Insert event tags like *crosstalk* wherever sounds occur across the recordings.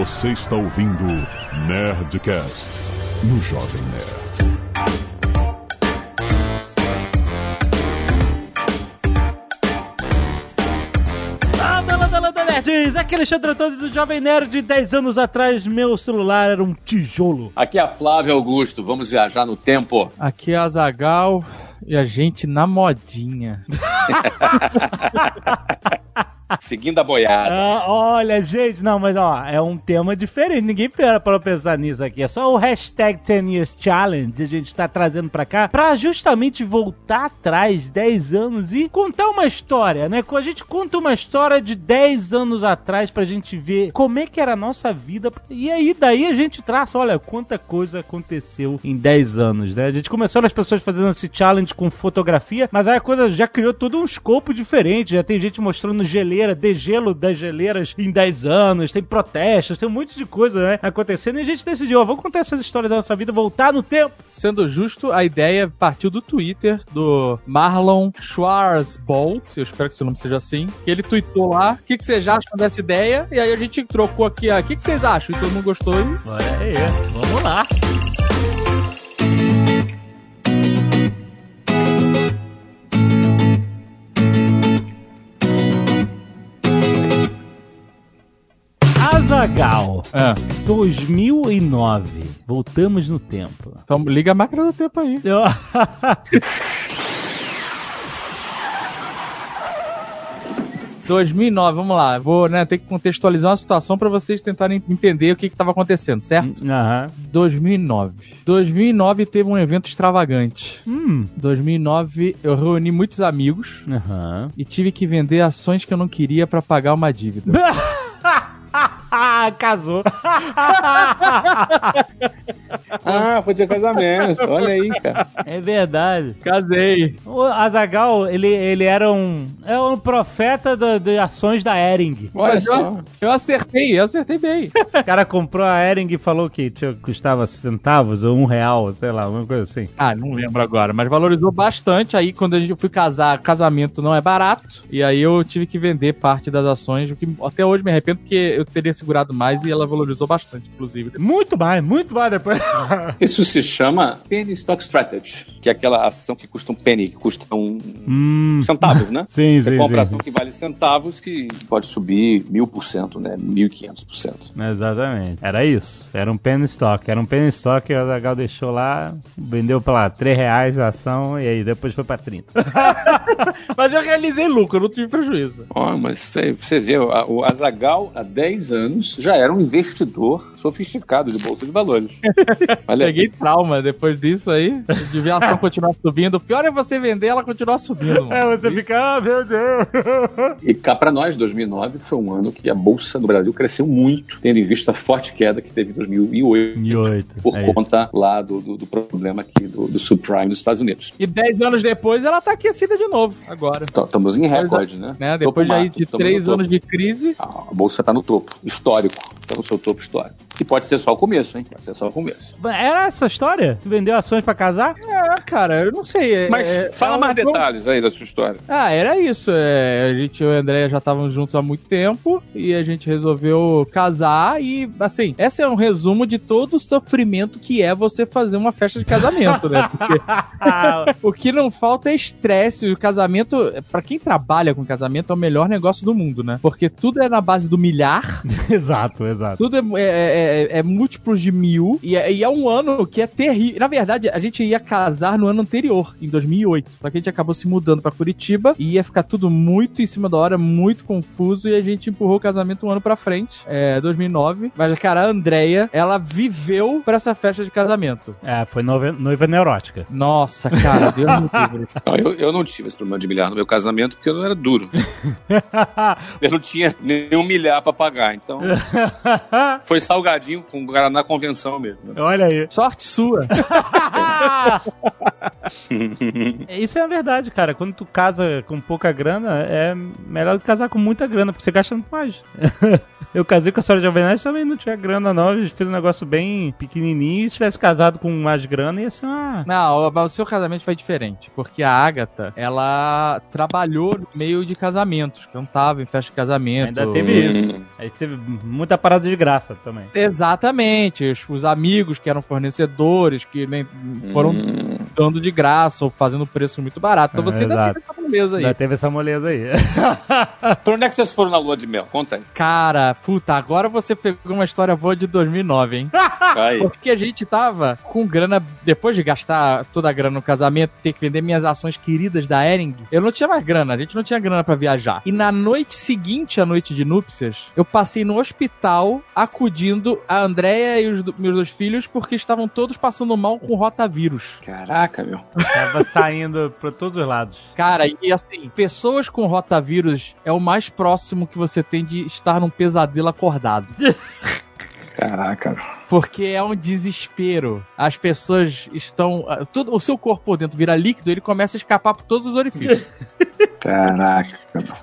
Você está ouvindo Nerdcast no Jovem Nerd. Landa, landa, landa, nerds! Aqui é Alexandre Antônio do Jovem Nerd. 10 anos atrás, meu celular era um tijolo. Aqui é a Flávia Augusto, vamos viajar no tempo. Aqui é a Zagal e a gente na modinha. *laughs* *laughs* Seguindo a boiada. Ah, olha, gente, não, mas ó, é um tema diferente. Ninguém para pra pensar nisso aqui. É só o hashtag 10 Years Challenge a gente tá trazendo pra cá pra justamente voltar atrás 10 anos e contar uma história, né? A gente conta uma história de 10 anos atrás pra gente ver como é que era a nossa vida. E aí, daí a gente traça, olha, quanta coisa aconteceu em 10 anos, né? A gente começou as pessoas fazendo esse challenge com fotografia, mas aí a coisa já criou todo um escopo diferente. Já tem gente mostrando geleira, degelo das geleiras em 10 anos, tem protestos, tem um monte de coisa, né, acontecendo. E a gente decidiu, ó, vamos contar essas histórias da nossa vida, voltar no tempo. Sendo justo, a ideia partiu do Twitter do Marlon Schwarzbolt, eu espero que seu nome seja assim, que ele tweetou lá, o que, que vocês acham dessa ideia? E aí a gente trocou aqui, o que, que vocês acham? E todo mundo gostou e... Olha aí, vamos lá. Azagal, Ah, 2009. Voltamos no tempo. então liga a máquina do tempo aí. Eu- *laughs* 2009, vamos lá. Vou né, ter que contextualizar uma situação pra vocês tentarem entender o que estava acontecendo, certo? Aham. 2009. 2009 teve um evento extravagante. Hum. 2009 eu reuni muitos amigos Aham. e tive que vender ações que eu não queria pra pagar uma dívida. *laughs* Casou. *laughs* Ah, foi de casamento, olha aí, cara. É verdade. Casei. O Azagal, ele, ele era um, é um profeta de ações da Ering. Olha só. eu, eu acertei, eu acertei bem. O cara comprou a Ering e falou que tinha- custava centavos ou um real, sei lá, uma coisa assim. Ah, não lembro agora, mas valorizou bastante. Aí, quando a gente fui casar, casamento não é barato. E aí eu tive que vender parte das ações, o que até hoje me arrependo, porque eu teria segurado mais e ela valorizou bastante, inclusive. Muito mais, muito mais depois. *laughs* Isso se chama Penny Stock Strategy, que é aquela ação que custa um penny, que custa um hum. centavo, né? *laughs* Sim, Você sim, compra sim, ação que vale centavos, que pode subir mil por cento, né? Mil e quinhentos por cento. Exatamente. Era isso. Era um penny stock. Era um penny stock que o Azagal deixou lá, vendeu pela 3 reais a ação e aí depois foi pra 30. *laughs* Mas eu realizei lucro, eu não tive prejuízo. Ó, mas você, você vê, o Azagal há 10 anos já era um investidor sofisticado de bolsa de valores. Olha. Peguei trauma depois disso aí. Devia a *laughs* ação continuar subindo. O pior é você vender ela continuar subindo. mano. É, você fica, ah, meu Deus. E cá pra nós, 2009 foi um ano que a bolsa do Brasil cresceu muito, tendo em vista a forte queda que teve em 2008 E oito. por é isso. conta lá do, do, do problema aqui do, do subprime dos Estados Unidos. E 10 anos depois ela tá aquecida de novo, agora. Então, estamos em recorde, né? Né? Depois de, aí de estamos no 3 topo. anos de crise. A bolsa está no topo, histórico. Está no seu topo histórico. E pode ser só o começo, hein? Pode ser só o começo. Era essa a história? Tu vendeu ações pra casar? É, cara, eu não sei. é- Mas é- fala ela mais detalhes aí da sua história. Ah, era isso. é, a gente, eu e a Andréia já estávamos juntos há muito tempo e a gente resolveu casar e, assim, esse é um resumo de todo o sofrimento que é você fazer uma festa de casamento, né? Porque *laughs* o que não falta é estresse. O casamento, pra quem trabalha com casamento, é o melhor negócio do mundo, né? Porque tudo é na base do milhar, *laughs* exato, exato. tudo é, é- é- é múltiplos de mil e é, e é um ano que é terrível. Na verdade, a gente ia casar no ano anterior, em 2008. Só que a gente acabou se mudando pra Curitiba e ia ficar tudo muito em cima da hora, muito confuso e a gente empurrou o casamento um ano pra frente, é, 2009. Mas, cara, a Andrea, ela viveu pra essa festa de casamento. É, foi noiva, noiva neurótica. Nossa, cara, *laughs* Deus me livre. Eu, eu não tive esse problema de milhar no meu casamento porque eu não era duro. *laughs* Eu não tinha nenhum milhar pra pagar. Então, *laughs* foi salgadinho com Guaraná Convenção mesmo. Olha aí. Sorte sua. *laughs* Isso é a verdade, cara. Quando tu casa com pouca grana, é melhor do que casar com muita grana, porque você gasta muito mais. *laughs* Eu casei com a senhora Jovenete também não tinha grana, não. A gente fez um negócio bem pequenininho. E se tivesse casado com mais grana, ia ser uma. Não, mas o seu casamento foi diferente, porque a Agatha, ela trabalhou no meio de casamentos, cantava em festa de casamento. Ainda teve isso. A gente teve muita parada de graça também. Exatamente. Os, os amigos que eram fornecedores, que nem foram Hum. dando de graça ou fazendo preço muito barato. Então É, você ainda exato. teve essa moleza aí. Ainda teve essa moleza aí. *laughs* Pra onde é que vocês foram na lua de mel? Conta aí. Cara, puta, agora você pegou uma história boa de 2009, hein? *laughs* Aí. Porque a gente tava com grana, depois de gastar toda a grana no casamento, ter que vender minhas ações queridas da Ering, eu não tinha mais grana, a gente não tinha grana pra viajar. E na noite seguinte à noite de núpcias, eu passei no hospital acudindo a Andréia e os do- meus dois filhos porque estavam todos passando mal com rotavírus. Caraca, meu. Tava saindo pra todos os lados. Cara, e assim, pessoas com rotavírus é o mais próximo que você tem de estar num pesadelo acordado. Caraca. Porque é um desespero. As pessoas estão. ah, Tudo, o seu corpo por dentro vira líquido, ele começa a escapar por todos os orifícios. *laughs* Caraca.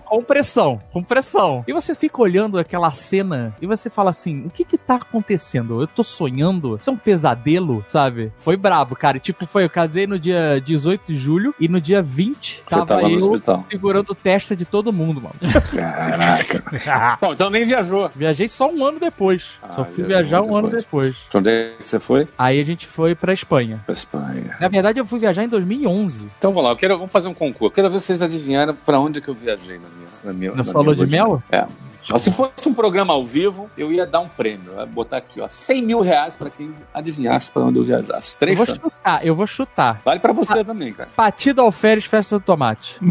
com pressão, com pressão. E você fica olhando aquela cena e você fala assim: o que que tá acontecendo? Eu tô sonhando? Isso é um pesadelo, sabe? Foi brabo, cara. E, tipo, foi, eu casei no dia 18 de julho e no dia 20 Você tava, tava eu hospital. segurando testa de todo mundo, mano. Caraca. *laughs* Bom, então nem viajou. Viajei só um ano depois. só Ah, fui viajou viajar um ano depois. depois. Pra onde é que você foi? Aí a gente foi pra Espanha. Pra Espanha. Na verdade, eu fui viajar em 2011. Então vamos lá, eu quero, vamos fazer um concurso. Eu quero ver se vocês adivinharam pra onde que eu viajei na minha. Na, minha, Na na sua minha de mel? É. Se fosse um programa ao vivo, eu ia dar um prêmio. Eu ia botar aqui, ó, 100 mil reais pra quem adivinhasse pra onde eu viajasse. Eu Três vou chances. chutar, eu vou chutar. Vale pra você também, cara. Patido Alferes, Festa do Tomate. *laughs*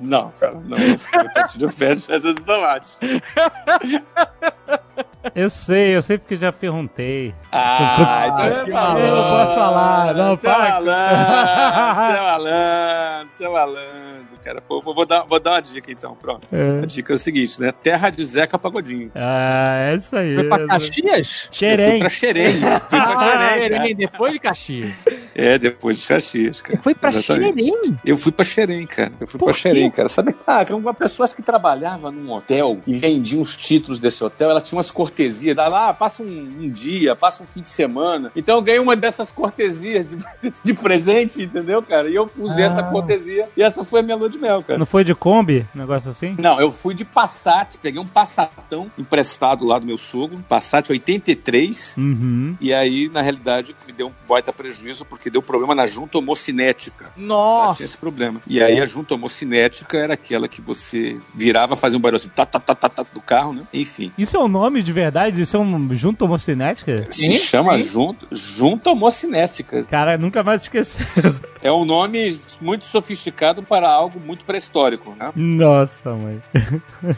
não, cara, não. Eu pra de férias festa de tomate. *laughs* Eu sei, eu sei porque já perguntei. Ah, então é que malandro. Eu não posso falar, não, Você é malandro, *laughs* você é malandro, você é malandro, cara. Pô, vou, dar, vou dar uma dica então, pronto. É. A dica é o seguinte, né? Terra de Zeca Pagodinho. Ah, é isso aí. Foi pra Caxias? Eu fui Xerém. pra Xerém. Fui pra *laughs* Ah, Xerém. Xerém, depois de Caxias. É, depois de Caxias, cara. Foi pra Exatamente. Xerém? Eu fui pra Xerém, cara. Eu fui Por pra quê? Xerém, cara. Sabe, ah, cara, uma pessoa que trabalhava num hotel e vendia uns títulos desse hotel, ela tinha umas cortesias. Dá lá, passa um, um dia, passa um fim de semana. Então eu ganhei uma dessas cortesias de, *laughs* de presente, entendeu, cara? E eu usei Ah. essa cortesia e essa foi a minha lua de mel, cara. Não foi de Kombi? Negócio assim? Não, eu fui de Passat, peguei um Passatão emprestado lá do meu sogro, Passat 83, Uhum. e aí, na realidade, me deu um baita prejuízo porque deu problema na junta homocinética. Só tinha Nossa! esse problema. E aí a junta homocinética era aquela que você virava, fazia um barulho assim, tá, tá, tá, tá, tá, do carro, né? Enfim. Isso é um nome de verdade? Isso é um junto homocinética? Se Hein? chama Hein? junta, junta homocinética. Cara, nunca mais esqueceu. É um nome muito sofisticado para algo muito pré-histórico, né? Nossa, mãe.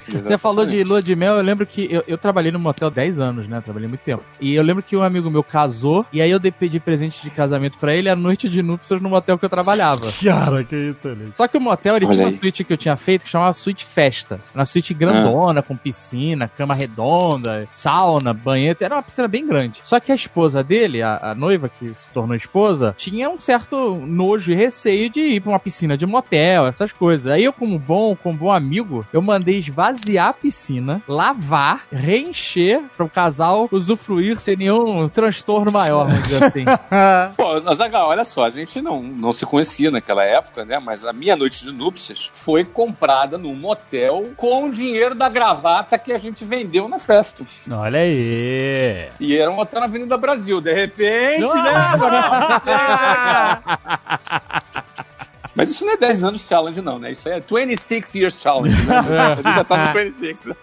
Você falou de lua de mel, eu lembro que eu, eu trabalhei no motel 10 anos, né? Trabalhei muito tempo. E eu lembro que um amigo meu casou, e aí eu dei pedi presente de casamento pra ele a noite de núpcias no motel que eu trabalhava. *laughs* Cara, que isso, Alex. Só que o motel, ele Olha tinha uma aí. suíte que eu tinha feito que chamava suíte festa. Uma suíte grandona, com piscina, cama redonda, sauna, banheiro. Era uma piscina bem grande. Só que a esposa dele, a, a noiva que se tornou esposa, tinha um certo nojo e receio de ir pra uma piscina de motel, essas coisas. Aí eu, como bom, como bom amigo, eu mandei esvaziar a piscina, lavar, reencher para o casal usufruir sem nenhum transtorno maior, vamos dizer assim. *laughs* Pô, Azaghal, olha só, a gente não, não se conhecia naquela época, né? Mas a minha noite de núpcias foi comprada num motel com o dinheiro da gravata que a gente vendeu na festa. Olha aí. E era um hotel na Avenida Brasil. De repente, né? Não né? *laughs* Mas isso não é 10 anos challenge, não, né? Isso é 26 years challenge, né? *laughs* Gente já tá no 26. né?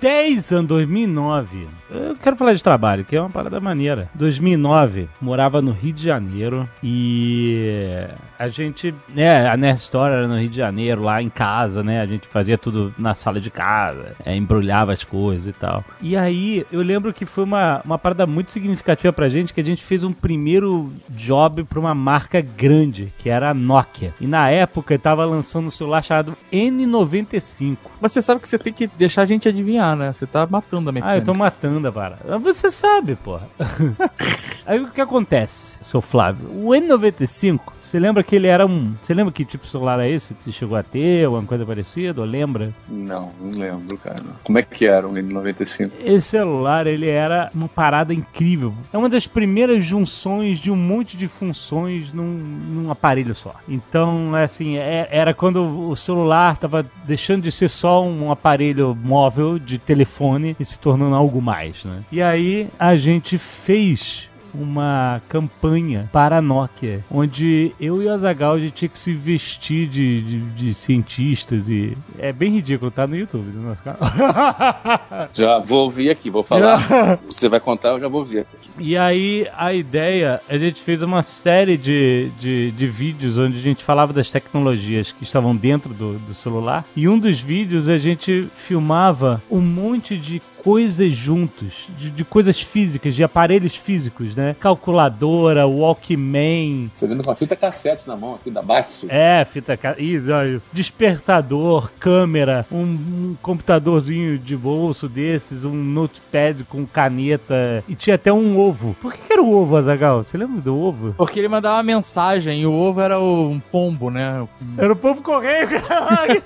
Dez anos 2009. Eu quero falar de trabalho, que é uma parada maneira. 2009, morava no Rio de Janeiro e a gente, né, a Nerd Store era no Rio de Janeiro, lá em casa, né, a gente fazia tudo na sala de casa, é, embrulhava as coisas e tal. E aí, eu lembro que foi uma, uma parada muito significativa pra gente, que a gente fez um primeiro job pra uma marca grande, que era a Nokia. E na época, tava lançando um celular chamado N95. Mas você sabe que você tem que deixar a gente adivinhar, né? Você tá matando a Ah, mecânica. eu tô matando a parada. Você sabe, porra. *laughs* Aí o que acontece, seu Flávio? O N95, você lembra que ele era um. Você lembra que tipo de celular é esse? Você chegou a ter, alguma coisa parecida? Ou lembra? Não, não lembro, cara. Como é que era o N95? Esse celular, ele era uma parada incrível. É uma das primeiras junções de um monte de funções num, num aparelho só. Então, assim, é- era quando o celular tava deixando de ser só um aparelho móvel de telefone e se tornando algo mais, né? E aí a gente fez uma campanha para a Nokia, onde eu e o Azagal a gente tinha que se vestir de, de, de cientistas e é bem ridículo, tá no YouTube do nosso canal. *laughs* Já vou ouvir aqui, vou falar. *laughs* Você vai contar, eu já vou ouvir. E aí, a ideia, a gente fez uma série de, de, de vídeos onde a gente falava das tecnologias que estavam dentro do, do celular. E um dos vídeos a gente filmava um monte de coisas juntos, de, de coisas físicas, de aparelhos físicos, né? Calculadora, Walkman, Você vendo com a fita cassete na mão aqui da base. é, fita ca- isso, olha isso. Despertador, câmera, um, um computadorzinho de bolso desses, um notepad com caneta e tinha até um ovo. Por que era o ovo, Azagal? Você lembra do ovo? Porque ele mandava uma mensagem e o ovo era o- um pombo, né? Era o povo correio, *laughs* caraca.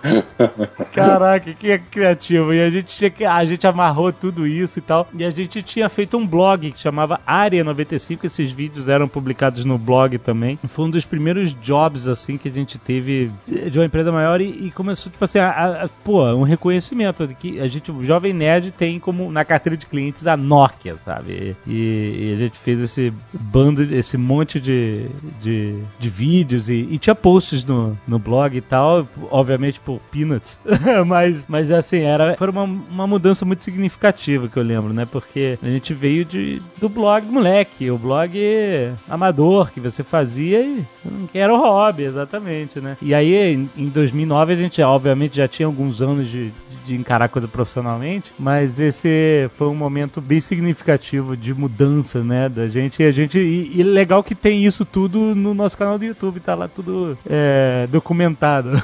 *laughs* Caraca, que criativo. E a gente tinha que, a gente amarrou tudo isso e tal. E a gente tinha feito um blog que chamava Área 95. Esses vídeos eram publicados no blog também. Foi um dos primeiros jobs assim que a gente teve de uma empresa maior e, e começou tipo assim, a, a- a- pô, um reconhecimento de que a gente, o jovem nerd tem como na carteira de clientes a Nokia, sabe? E, e a gente fez esse bando, esse monte de, de, de vídeos e, e tinha posts no, no blog e tal, obviamente por peanuts, *laughs* mas, mas assim, era, uma, uma mudança muito significativa que eu lembro, né? Porque a gente veio de, do blog moleque, o blog amador que você fazia e era o hobby, exatamente, né? E aí, em, em 2009, a gente, obviamente, já tinha alguns anos de, de encarar coisa profissionalmente, mas esse foi um momento bem significativo de mudança, né, da gente. E a gente e, e legal que tem isso tudo no nosso canal do YouTube, tá lá tudo é, documentado. *laughs*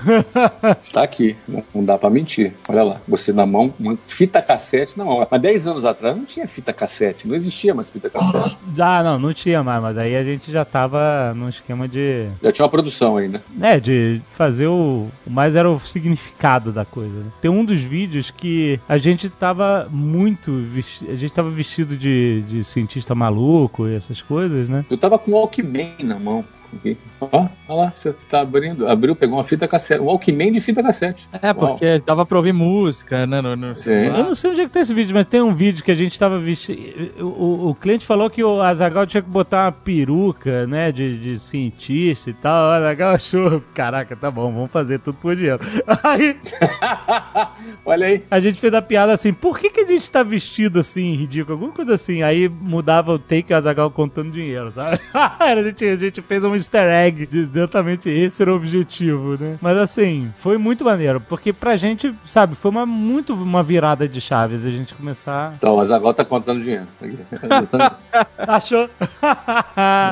Tá aqui, não, não dá pra mentir. Olha lá, você na mão, uma fita cassete na mão. Há 10 anos atrás não tinha fita cassete, não existia mais fita cassete. ah, não, não tinha mais, mas aí a gente já tava num esquema de Já tinha uma produção ainda. É, de fazer o. mais era o significado da coisa. né? Tem um dos vídeos que a gente tava muito. vesti- A gente tava vestido de, de cientista maluco e essas coisas, né? Eu tava com o Walkman na mão. Ó, olha lá, você tá abrindo. Abriu, pegou uma fita cassete. Um Walkman de fita cassete. É, porque dava pra ouvir música, né? No, no. Eu não sei onde é que tá esse vídeo, mas tem um vídeo que a gente tava vestido. O, o- cliente falou que o Azagal tinha que botar uma peruca, né? De, de cientista e tal. O Azagal achou. Caraca, tá bom, vamos fazer tudo por dinheiro. *laughs* Aí. *laughs* Olha aí. A gente fez a piada assim, por que, que a gente tá vestido assim, ridículo? Alguma coisa assim. Aí mudava o take e o Azagal contando dinheiro, sabe? *laughs* a, gente, a gente fez um easter egg de exatamente esse era o objetivo, né? Mas assim, foi muito maneiro, porque pra gente, sabe, foi uma, muito uma virada de chave da gente começar. Então, a Zagal tá contando dinheiro. Aqui. *laughs* Achou?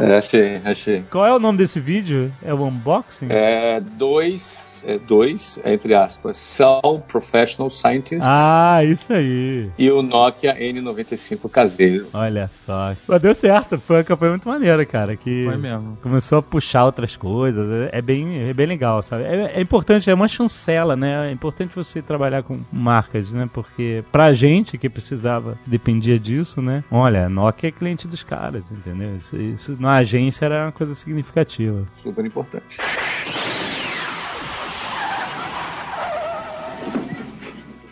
é, achei, achei. Qual é o nome desse vídeo? É o unboxing? É dois, é dois, entre aspas, Cell Professional Scientist Ah, isso aí. e o Nokia N95 caseiro. Olha só. Mas deu certo, foi uma campanha muito maneira, cara. Que Foi mesmo. começou a puxar outras coisas. É é bem, é bem legal, sabe? É, é importante, é uma chancela, né? É importante você trabalhar com marcas, né? Porque pra gente que precisava, dependia disso, né? Olha, a Nokia é cliente dos caras, entendeu? Isso, isso na agência era uma coisa significativa. Super importante.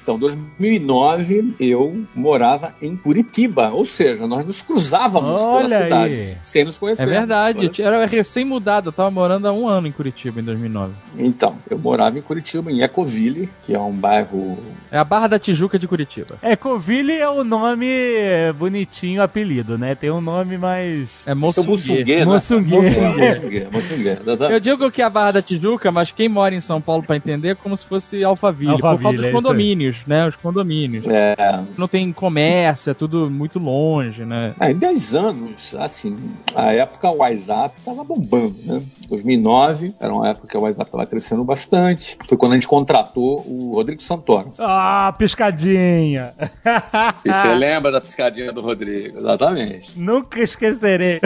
Então, 2009 eu morava em Curitiba, ou seja, nós nos cruzávamos Olha pela cidade aí. sem nos conhecer. É verdade, eu era recém-mudado, eu tava morando há um ano em Curitiba, em 2009. Então, eu morava em Curitiba, em Ecoville, que é um bairro. É a Barra da Tijuca de Curitiba. Ecoville é o nome bonitinho, apelido, né? Tem um nome mais. É Moçungue. Mussungue? Moçungue. Mussungue, Mussungue, exatamente. Eu digo que é a Barra da Tijuca, mas quem mora em São Paulo pra entender é como se fosse Alphaville, por Alphaville, causa é dos condomínios, né? Os condomínios. É, Não tem comércio, é tudo muito longe, né? Em 10 anos, assim, a época o WhatsApp estava bombando, né? 2009 era uma época que o WhatsApp estava crescendo bastante. Foi quando a gente contratou o Rodrigo Santoro. Ah, piscadinha! E você lembra da piscadinha do Rodrigo? Exatamente. Nunca esquecerei.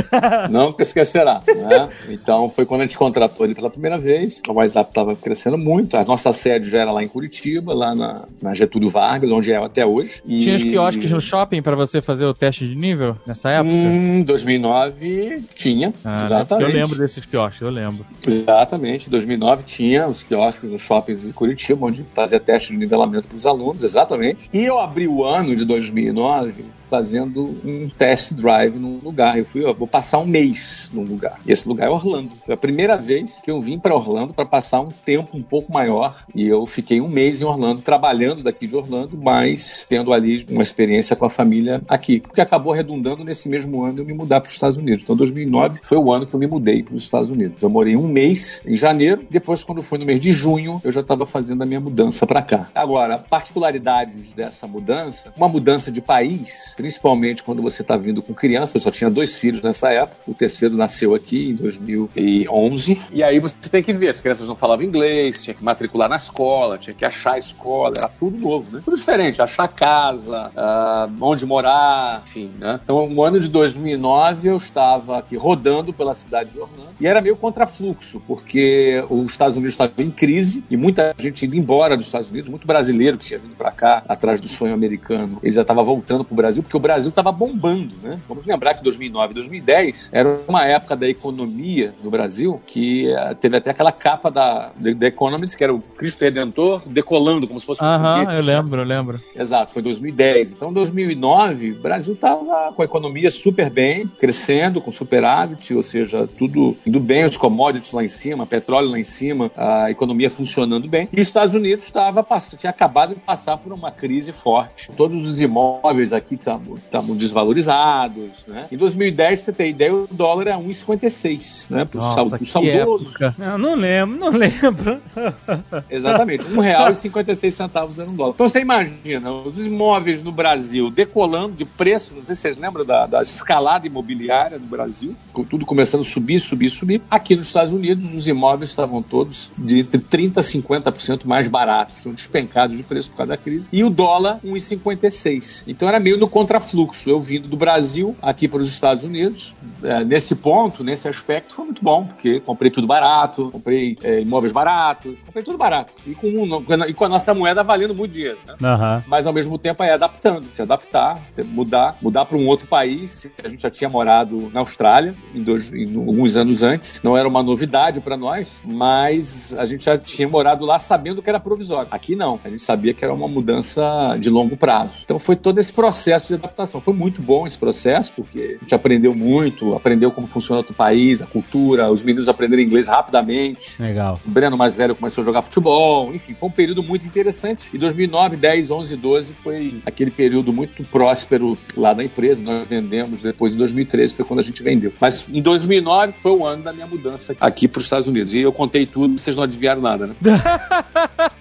Nunca esquecerá, né? Então foi quando a gente contratou ele pela primeira vez. O WhatsApp estava crescendo muito. A nossa sede já era lá em Curitiba, lá na, na Getúlio Vargas, onde é até hoje. E... Tinha os quiosques no shopping pra você fazer o teste de nível nessa época? Hum, 2009 tinha, Ah, né? exatamente. Eu lembro desses quiosques, eu lembro. Exatamente. Em 2009 tinha os quiosques nos shoppings de Curitiba, onde fazia teste de nivelamento para os alunos, exatamente. E eu abri o ano de 2009 fazendo um test drive num lugar. Eu fui, ó, vou passar um mês num lugar. E esse lugar é Orlando. Foi a primeira vez que eu vim para Orlando para passar um tempo um pouco maior. E eu fiquei um mês em Orlando, trabalhando daqui de Orlando, mas tendo ali uma experiência com a família aqui. Porque acabou redundando nesse mesmo ano eu me mudar para os Estados Unidos. Então 2009 foi o ano que eu me mudei para os Estados Unidos. Eu morei um mês em janeiro. Depois, quando foi no mês de junho, eu já estava fazendo a minha mudança para cá. Agora, particularidades dessa mudança, uma mudança de país, principalmente quando você está vindo com criança. Eu só tinha dois filhos nessa época. O terceiro nasceu aqui em 2011. E aí você tem que ver, as crianças não falavam inglês, tinha que matricular na escola, tinha que achar a escola, era tudo novo, né? Tudo diferente, achar casa, ah, onde morar, enfim, né? Então, no ano de 2009, eu estava aqui rodando pela cidade de Orlando e era meio contrafluxo, porque os Estados Unidos estavam em crise e muita gente indo embora dos Estados Unidos, muito brasileiro que tinha vindo para cá atrás do sonho americano, ele já estava voltando para o Brasil, porque o Brasil estava bombando, né? Vamos lembrar que 2009 e 2010 era uma época da economia no Brasil que eh, teve até aquela capa da The Economist, que era o Cristo Redentor decolando como se fosse um Aham, foguete, eu né? lembro, eu lembro. Exato, foi 2010. Então, 2009, o Brasil estava com a economia super bem, crescendo, com superávit, ou seja, tudo indo bem, os commodities lá em cima, petróleo lá em cima, a economia funcionando bem. E os Estados Unidos estava tinha acabado de passar por uma crise forte. Todos os imóveis aqui estavam desvalorizados. Né? Em 2010, você tem ideia, o dólar é 1,56. Né? Pro Nossa, sal- pro saudoso. época. Eu não lembro, não lembro. *laughs* Exatamente, um real e 56 centavos era um dólar. Então você imagina, os imóveis no Brasil decolando de preço, não sei se vocês lembram da, da escalada imobiliária no Brasil, com tudo começando a subir, subir, subir. Aqui nos Estados Unidos, os imóveis estavam todos de entre 30% a 50% mais baratos, tinham despencado de preço por causa da crise. E o dólar, 1,56. Então era meio no contrafluxo. Eu vindo do Brasil aqui para os Estados Unidos, é, nesse ponto, nesse aspecto, foi muito bom, porque comprei tudo barato, comprei é, imóveis baratos, comprei tudo barato. E com, um- e com a nossa moeda valendo muito dinheiro, né? Aham. mas ao mesmo tempo é adaptando, se adaptar, se mudar, mudar para um outro país. A gente já tinha morado na Austrália em, dois, em alguns anos antes, não era uma novidade para nós, mas a gente já tinha morado lá sabendo que era provisório. Aqui não, a gente sabia que era uma mudança de longo prazo. Então foi todo esse processo de adaptação. Foi muito bom esse processo, porque a gente aprendeu muito, aprendeu como funciona outro país, a cultura, os meninos aprenderam inglês rapidamente. Legal. O Breno mais velho começou a jogar futebol, enfim, foi um período muito interessante. E 2009, 10, 11, 12 foi aquele período muito próspero lá da empresa. Nós vendemos, depois em 2013 foi quando a gente vendeu. Mas em 2009 foi o ano da minha mudança aqui para os Estados Unidos. E eu contei tudo, vocês não adivinharam nada, né? *laughs*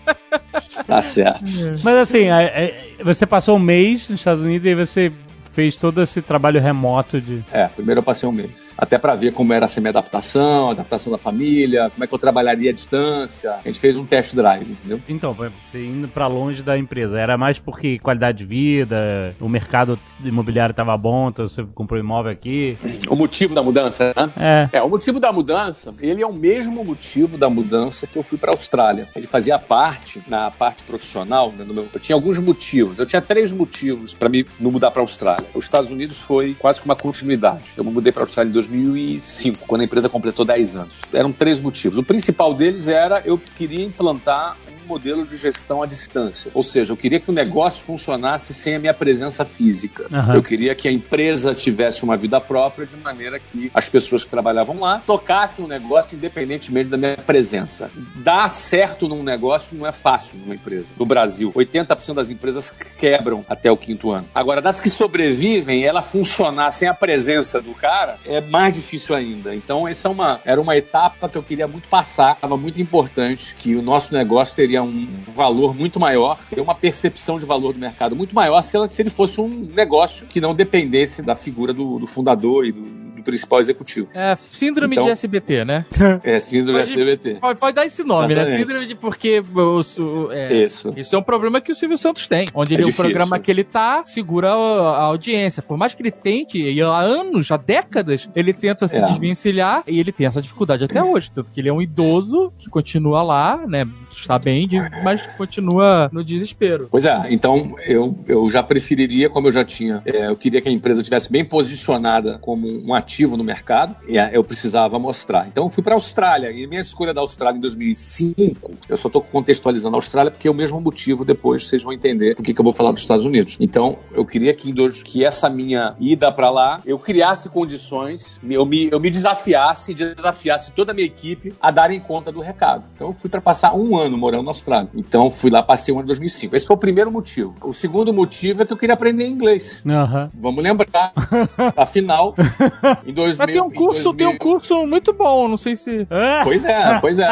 tá certo. Mas assim, é- você passou um mês nos Estados Unidos e aí você você fez todo esse trabalho remoto de. É, primeiro eu passei um mês. Até para ver como era ser minha adaptação, a adaptação da família, como é que eu trabalharia à distância. A gente fez um test drive, entendeu? Então, foi você indo pra longe da empresa. Era mais porque qualidade de vida, o mercado imobiliário tava bom, então você comprou imóvel aqui. O motivo da mudança, né? É. É, o motivo da mudança, ele é o mesmo motivo da mudança que eu fui para a Austrália. Ele fazia parte, na parte profissional, né, no meu- eu tinha alguns motivos. Eu tinha três motivos para me me mudar para a Austrália. Os Estados Unidos foi quase que uma continuidade. Eu me mudei para a Austrália em 2005, quando a empresa completou 10 anos. Eram três motivos. O principal deles era eu queria implantar modelo de gestão à distância. Ou seja, eu queria que o negócio funcionasse sem a minha presença física. Aham. Eu queria que a empresa tivesse uma vida própria, de maneira que as pessoas que trabalhavam lá tocassem o negócio independentemente da minha presença. Dar certo num negócio não é fácil numa empresa. No Brasil, 80% das empresas quebram até o quinto ano. Agora, das que sobrevivem, ela funcionar sem a presença do cara é mais difícil ainda. Então, essa é uma, era uma etapa que eu queria muito passar. Estava muito importante que o nosso negócio teria um valor muito maior, teria uma percepção de valor do mercado muito maior se, ele fosse um negócio que não dependesse da figura do, do fundador e do principal executivo. É, síndrome Então- de SBT, né? *laughs* É síndrome Pode- SBT. Pode, pode dar esse nome, né? Exatamente. Síndrome de porque o- é, Isso. Isso é um problema que o Silvio Santos tem. Onde É ele, o programa que ele tá segura a, a audiência. Por mais que ele tente, e há anos, há décadas, ele tenta se É. desvencilhar e ele tem essa dificuldade até hoje. Tanto que ele é um idoso que continua lá, né? Está bem, de- mas continua no desespero. Pois é, então eu, eu já preferiria, como eu já tinha, é, eu queria que a empresa estivesse bem posicionada como um ativo no mercado, e eu precisava mostrar. Então eu fui para a Austrália, e minha escolha da Austrália em 2005, eu só estou contextualizando a Austrália porque é o mesmo motivo, depois vocês vão entender por que eu vou falar dos Estados Unidos. Então eu queria que, que essa minha ida para lá, eu criasse condições, eu me, eu me desafiasse, desafiasse toda a minha equipe a darem conta do recado. Então eu fui para passar um ano morando na Austrália. Então fui lá, passei um ano em 2005. Esse foi o primeiro motivo. O segundo motivo é que eu queria aprender inglês. Aham. Vamos lembrar, *laughs* afinal, em 2000... Mas tem um curso, tem um 2000 curso muito bom, não sei se. Pois é, *laughs* pois é.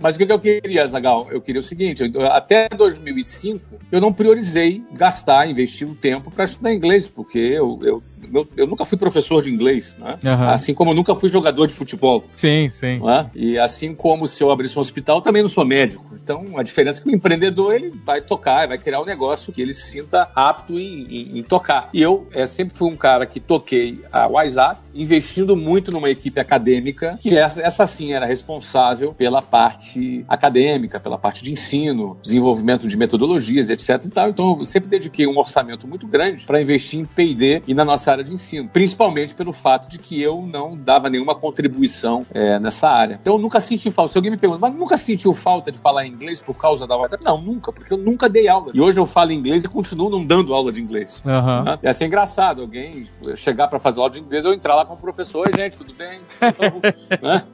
Mas o que eu queria, Zagal? Eu queria o seguinte: eu- até 2005, eu não priorizei gastar, investir um tempo para estudar inglês, porque eu, eu, eu, eu nunca fui professor de inglês, né? Aham. Assim como eu nunca fui jogador de futebol. Sim, sim. não é? E assim como se eu abrisse um hospital, também não sou médico. Então, a diferença é que o empreendedor ele vai tocar, vai criar um negócio que ele se sinta apto em, em- em tocar. E eu é, sempre fui um cara que toquei a WhatsApp, investindo muito numa equipe acadêmica, que essa, essa sim era responsável pela parte acadêmica, pela parte de ensino, desenvolvimento de metodologias, etc. Então, eu sempre dediquei um orçamento muito grande para investir em P&D e na nossa área de ensino, principalmente pelo fato de que eu não dava nenhuma contribuição é, nessa área. Então, eu nunca senti falta. Se alguém me pergunta, mas nunca sentiu falta de falar inglês por causa da WhatsApp? Não, nunca, porque eu nunca dei aula. E hoje eu falo inglês e continuo não dando aula de inglês. Aham. Né? Ia ser engraçado alguém chegar para fazer aula de inglês, eu entrar lá como professor, Oi, gente, tudo bem? *laughs* Né?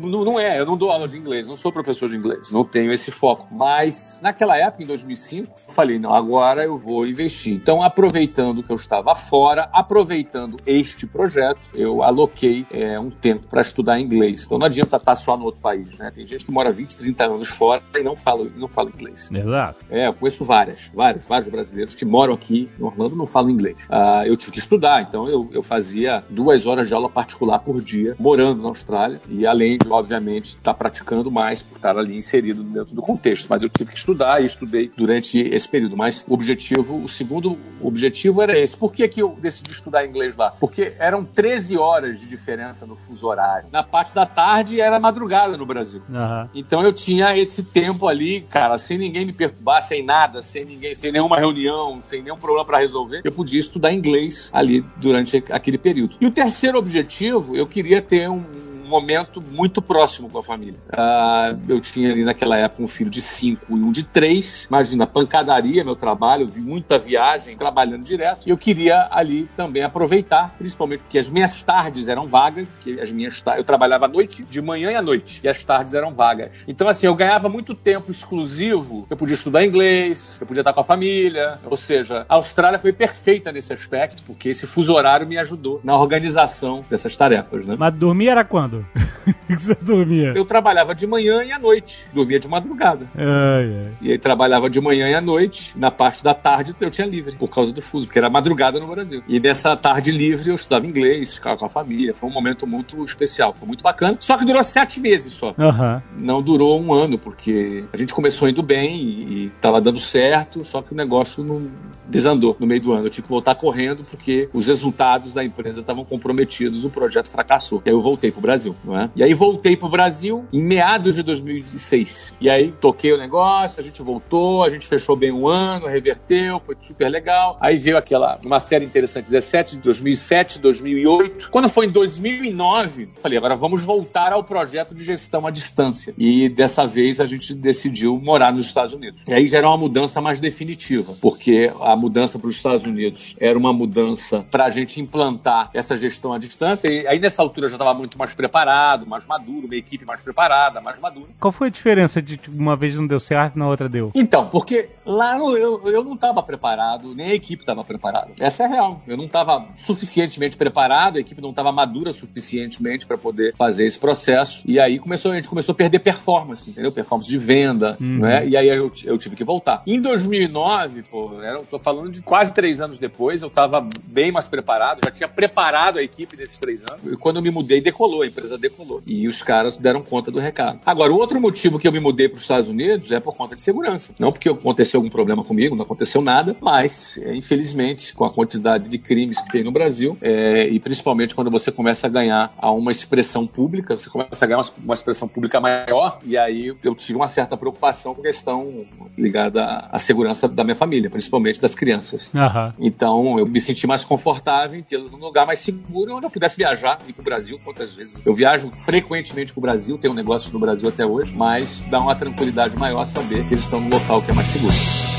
não, não é, eu não dou aula de inglês, não sou professor de inglês, não tenho esse foco. Mas naquela época, em 2005, eu falei, não, agora eu vou investir. Então, aproveitando que eu estava fora, aproveitando este projeto, eu aloquei é, um tempo para estudar inglês. Então, não adianta estar só no outro país, né? Tem gente que mora 20, 30 anos fora e não fala, não fala inglês. Exato. É, eu conheço várias, vários, vários brasileiros que moram aqui em Orlando e não falam inglês. Ah, eu tive que estudar, então eu, eu fazia duas horas de aula particular por dia, morando na Austrália, e além de, obviamente, estar praticando mais, por estar ali inserido dentro do contexto. Mas eu tive que estudar e estudei durante esse período. Mas o objetivo, o segundo objetivo era esse. Por que, que eu decidi estudar inglês lá? Porque eram 13 horas de diferença no fuso horário. Na parte da tarde era madrugada no Brasil. Aham. Então eu tinha esse tempo ali, cara, sem ninguém me perturbar, sem nada, sem ninguém, sem nenhuma reunião, sem nenhum problema para resolver, eu podia estudar inglês ali durante aquele período. E o terceiro objetivo, eu queria ter um momento muito próximo com a família. Ah, eu tinha ali naquela época um filho de cinco e um de três. Imagina, pancadaria, meu trabalho, vi muita viagem, trabalhando direto. E eu queria ali também aproveitar, principalmente porque as minhas tardes eram vagas, porque as minhas eu trabalhava à noite, de manhã e à noite, e as tardes eram vagas. Então, assim, eu ganhava muito tempo exclusivo, eu podia estudar inglês, eu podia estar com a família, ou seja, a Austrália foi perfeita nesse aspecto, porque esse fuso horário me ajudou na organização dessas tarefas, né? Mas dormir era quando? *laughs* que você dormia? Eu trabalhava de manhã e à noite, dormia de madrugada. Ai, ai. E aí trabalhava de manhã e à noite, na parte da tarde eu tinha livre, por causa do fuso, porque era madrugada no Brasil. E nessa tarde livre eu estudava inglês, ficava com a família, foi um momento muito especial, foi muito bacana. Só que durou sete meses só. Aham. Não durou um ano, porque a gente começou indo bem e, e tava dando certo, só que o negócio não desandou no meio do ano. Eu tive que voltar correndo porque os resultados da empresa estavam comprometidos, o projeto fracassou. E aí eu voltei pro Brasil, não é? E aí voltei pro Brasil em meados de 2006. E aí toquei o negócio, a gente voltou, a gente fechou bem um ano, reverteu, foi super legal. Aí veio aquela, uma série interessante, 17 de 2007, 2008. Quando foi em 2009, falei, agora vamos voltar ao projeto de gestão à distância. E dessa vez a gente decidiu morar nos Estados Unidos. E aí já era uma mudança mais definitiva, porque a mudança para os Estados Unidos era uma mudança para a gente implantar essa gestão à distância. E aí nessa altura eu já estava muito mais preparado, mais maduro, uma equipe mais preparada, mais madura. Qual foi a diferença de uma vez não deu certo e na outra deu? Então, porque lá eu, eu não estava preparado, nem a equipe estava preparada. Essa é a real. Eu não estava suficientemente preparado, a equipe não estava madura suficientemente para poder fazer esse processo. E aí começou, a gente começou a perder performance, entendeu? Performance de venda, Uhum. né? E aí eu, eu tive que voltar. Em 2009, pô, eu tô falando de quase três anos depois, eu estava bem mais preparado, já tinha preparado a equipe nesses três anos. E quando eu me mudei, decolou, a empresa decolou. E os caras deram conta do recado. Agora, o outro motivo que eu me mudei para os Estados Unidos é por conta de segurança. Não porque aconteceu algum problema comigo, não aconteceu nada, mas, é, infelizmente, com a quantidade de crimes que tem no Brasil, é, e principalmente quando você começa a ganhar a uma expressão pública, você começa a ganhar uma, uma expressão pública maior, e aí eu tive uma certa preocupação com a questão ligada à, à segurança da minha família, principalmente das crianças. Aham. Então eu me senti mais confortável em tê-los num lugar mais seguro onde eu pudesse viajar ir pro Brasil quantas vezes. Eu viajo frequentemente pro Brasil, tenho negócios no Brasil até hoje, mas dá uma tranquilidade maior saber que eles estão num local que é mais seguro.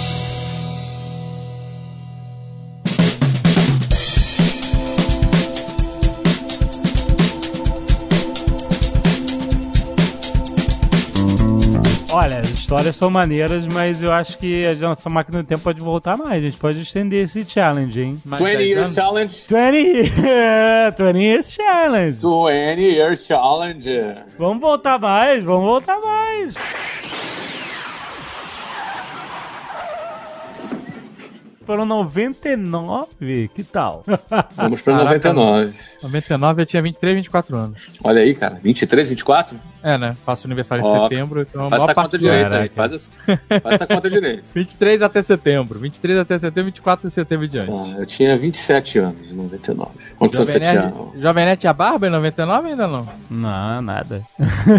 Histórias são maneiras, mas eu acho que a nossa máquina do tempo pode voltar mais. A gente pode estender esse challenge, hein? Mais 20 dez Years anos? Challenge. 20, 20 *laughs* Years Challenge. 20 Years Challenge. Vamos voltar mais, vamos voltar mais. Foram 99, que tal? Vamos para Caraca. 99. 99 eu tinha 23, 24 anos. Olha aí, cara. 23, 24? É, né? Faço aniversário em Ó, setembro, então a Faz parte conta direito aí. *laughs* Faz essa conta direito. 23 até setembro. 23 até setembro, 24 de setembro em diante. Ah, eu tinha 27 anos em 99. Quantos anos Jovem tinha? Nerd, Jovem Nerd tinha barba em 99 ainda não? Não, nada.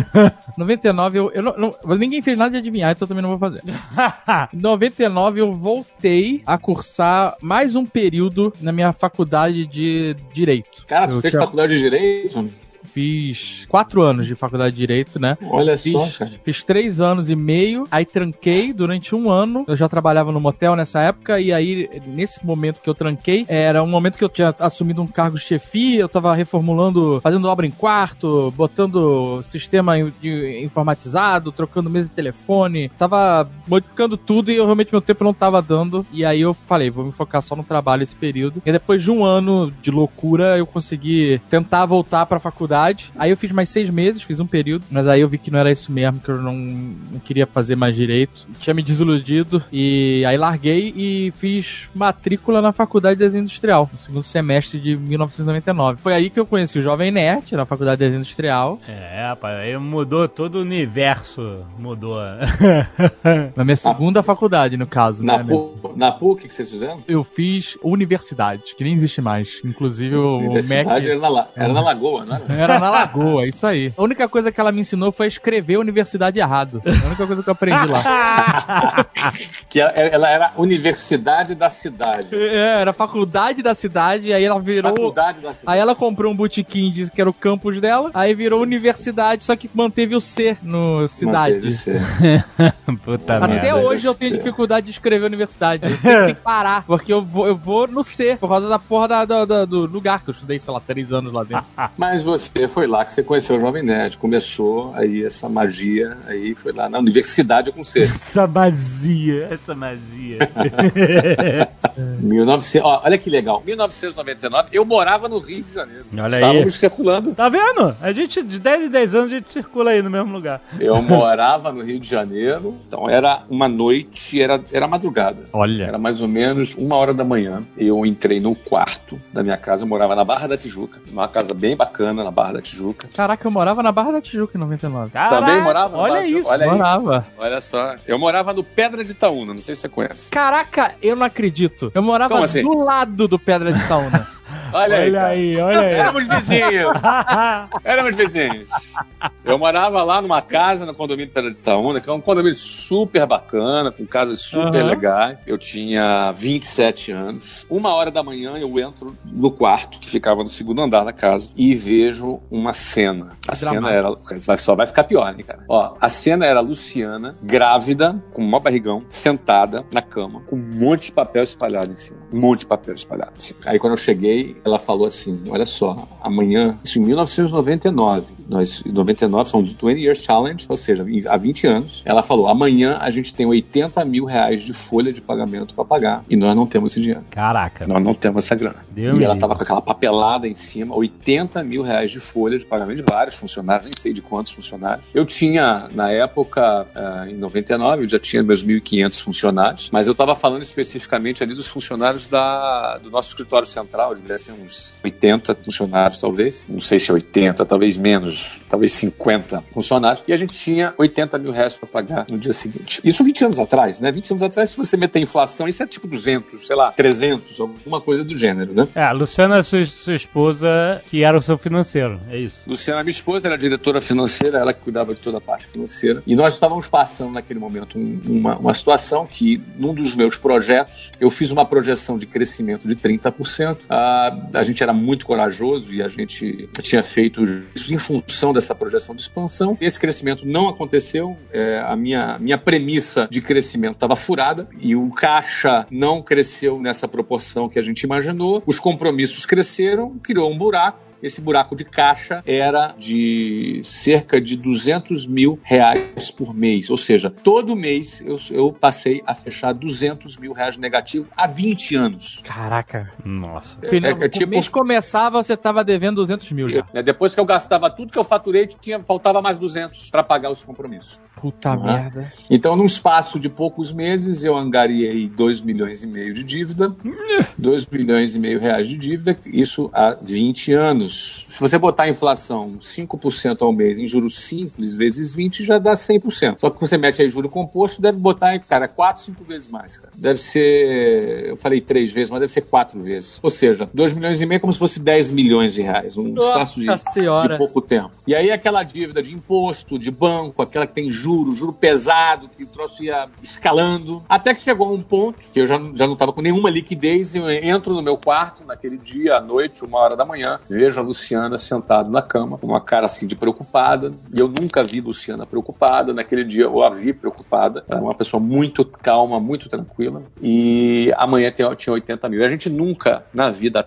*laughs* 99 eu, eu não, não- Ninguém fez nada de adivinhar, então eu também não vou fazer. *laughs* Em 99 eu voltei a cursar mais um período na minha faculdade de Direito. Cara, tu eu fez tinha- faculdade de Direito? Fiz quatro anos de faculdade de Direito, né? Olha só, Fiz, cara. fiz três anos e meio, aí tranquei durante um ano. Eu já trabalhava no motel nessa época, e aí, nesse momento que eu tranquei, era um momento que eu tinha assumido um cargo de chefia, eu tava reformulando, fazendo obra em quarto, botando sistema informatizado, trocando mesa de telefone, tava modificando tudo e eu realmente meu tempo não tava dando. E aí eu falei, vou me focar só no trabalho esse período. E depois de um ano de loucura, eu consegui tentar voltar pra faculdade. Aí eu fiz mais seis meses, fiz um período, mas aí eu vi que não era isso mesmo, que eu não, não queria fazer mais direito. Tinha me desiludido e aí larguei e fiz matrícula na faculdade de desenho industrial, no segundo semestre de 1999. Foi aí que eu conheci o Jovem Nerd, na faculdade de desenho industrial. É, rapaz, aí mudou todo o universo. Mudou. *laughs* Na minha segunda faculdade, no caso, Na, né? PUC, na PUC que vocês fizeram? Eu fiz universidade, que nem existe mais. Inclusive o Mac. Universidade era na, era na Lagoa, não era? Na Lagoa, isso aí. A única coisa que ela me ensinou foi escrever universidade errado. A única coisa que eu aprendi lá. *laughs* Que ela, ela era Universidade da Cidade. É, era faculdade da cidade, aí ela virou. Faculdade da Cidade. Aí ela comprou um botequim, disse que era o campus dela, aí virou universidade, só que manteve o C no cidade. Manteve ser. *laughs* Puta Até merda. hoje eu tenho dificuldade de escrever universidade. Eu sempre tenho que parar, porque eu vou, eu vou no C, por causa da porra da- da- da- do lugar que eu estudei, sei lá, três anos lá dentro. Mas você foi lá que você conheceu o Jovem Nerd. Começou aí essa magia, aí foi lá na Universidade com C. *laughs* Essa magia, essa magia. *laughs* 1900, ó, olha que legal. 1999, eu morava no Rio de Janeiro. Olha aí. Estávamos circulando. Tá vendo? A gente, de 10 em 10 anos, a gente circula aí no mesmo lugar. Eu *laughs* morava no Rio de Janeiro, então era uma noite, era, era madrugada. Olha. Era mais ou menos uma hora da manhã. Eu entrei no quarto da minha casa, eu morava na Barra da Tijuca. Uma casa bem bacana na Barra da Tijuca. Caraca, eu morava na Barra da Tijuca em 99. Caraca, Também morava Olha isso. Olha aí. Morava. Olha só. Eu morava no Pedra de Itaúna, não sei se você conhece. Caraca, eu não acredito. Eu morava Como assim? do lado do Pedra de Itaúna. *laughs* Olha, aí, Olha cara. aí, olha aí. Éramos vizinhos. *laughs* Éramos vizinhos. Eu morava lá numa casa no condomínio Pedra de Itaúna, que é um condomínio super bacana, com casas super Aham. legais. Eu tinha 27 anos. Uma hora da manhã eu entro no quarto, que ficava no segundo andar da casa, e vejo uma cena. A cena era. Só vai ficar pior, hein, cara? Ó, a cena era a Luciana, grávida, com um barrigão, sentada na cama, com um monte de papel espalhado em cima. Um monte de papel espalhado em cima. Aí quando eu cheguei, ela falou assim: olha só, amanhã, isso em 1999, nós, em 99, são de 20 Years Challenge, ou seja, há 20 anos, ela falou: amanhã a gente tem 80 mil reais de folha de pagamento para pagar e nós não temos esse dinheiro. Caraca. Nós não temos essa grana. Deus e me ela tava com aquela papelada em cima, 80 mil reais de folha de pagamento de vários funcionários, nem sei de quantos funcionários. Eu tinha, na época, ah, em 99, eu já tinha meus 1.500 funcionários, mas eu estava falando especificamente ali dos funcionários da, do nosso escritório central, devia ser uns 80 funcionários, talvez. Não sei se é 80, talvez menos, talvez 50 funcionários. E a gente tinha 80 mil reais para pagar no dia seguinte. Isso 20 anos atrás, né? 20 anos atrás, se você meter inflação, isso é tipo 200, sei lá, 300, alguma coisa do gênero, né? É, a Luciana é sua, sua esposa, que era o seu financeiro, é isso. Luciana, minha esposa, era diretora financeira, ela que cuidava de toda a parte financeira. E nós estávamos passando naquele momento um- uma, uma situação que, num dos meus projetos, eu fiz uma projeção de crescimento de 30%. Ah, a gente era muito corajoso e a gente tinha feito isso em função dessa projeção de expansão. Esse crescimento não aconteceu. É, a minha, minha premissa de crescimento estava furada e o caixa não cresceu nessa proporção que a gente imaginou. Os compromissos cresceram, criou um buraco. Esse buraco de caixa era de cerca de 200 mil reais por mês. Ou seja, todo mês eu, eu passei a fechar 200 mil reais negativo há 20 anos. Caraca. Nossa. Final, é o tipo- mês começava, você tava devendo 200 mil já. Né, Depois que eu gastava tudo que eu faturei, tinha, faltava mais 200 para pagar os compromissos. Puta Uhum. merda. Então, num espaço de poucos meses, eu angariei 2 milhões e meio de dívida, 2 milhões e meio reais de dívida, isso há 20 anos. Se você botar a inflação 5% ao mês em juros simples vezes 20, já dá 100%. Só que você mete aí juro composto, deve botar, cara, 4, 5 vezes mais. Cara. Deve ser, eu falei 3 vezes, mas deve ser 4 vezes. Ou seja, 2 milhões e meio é como se fosse 10 milhões de reais, um espaço de, Nossa de pouco tempo. E aí aquela dívida de imposto, de banco, aquela que tem juro, juro pesado, que o troço ia escalando. Até que chegou a um ponto que eu já, já não estava com nenhuma liquidez. Eu entro no meu quarto naquele dia, à noite, uma hora da manhã, vejo a Luciana sentada na cama, com uma cara assim de preocupada. E eu nunca vi Luciana preocupada. Naquele dia eu a vi preocupada. É uma pessoa muito calma, muito tranquila. E amanhã tinha 80 mil. A gente nunca na vida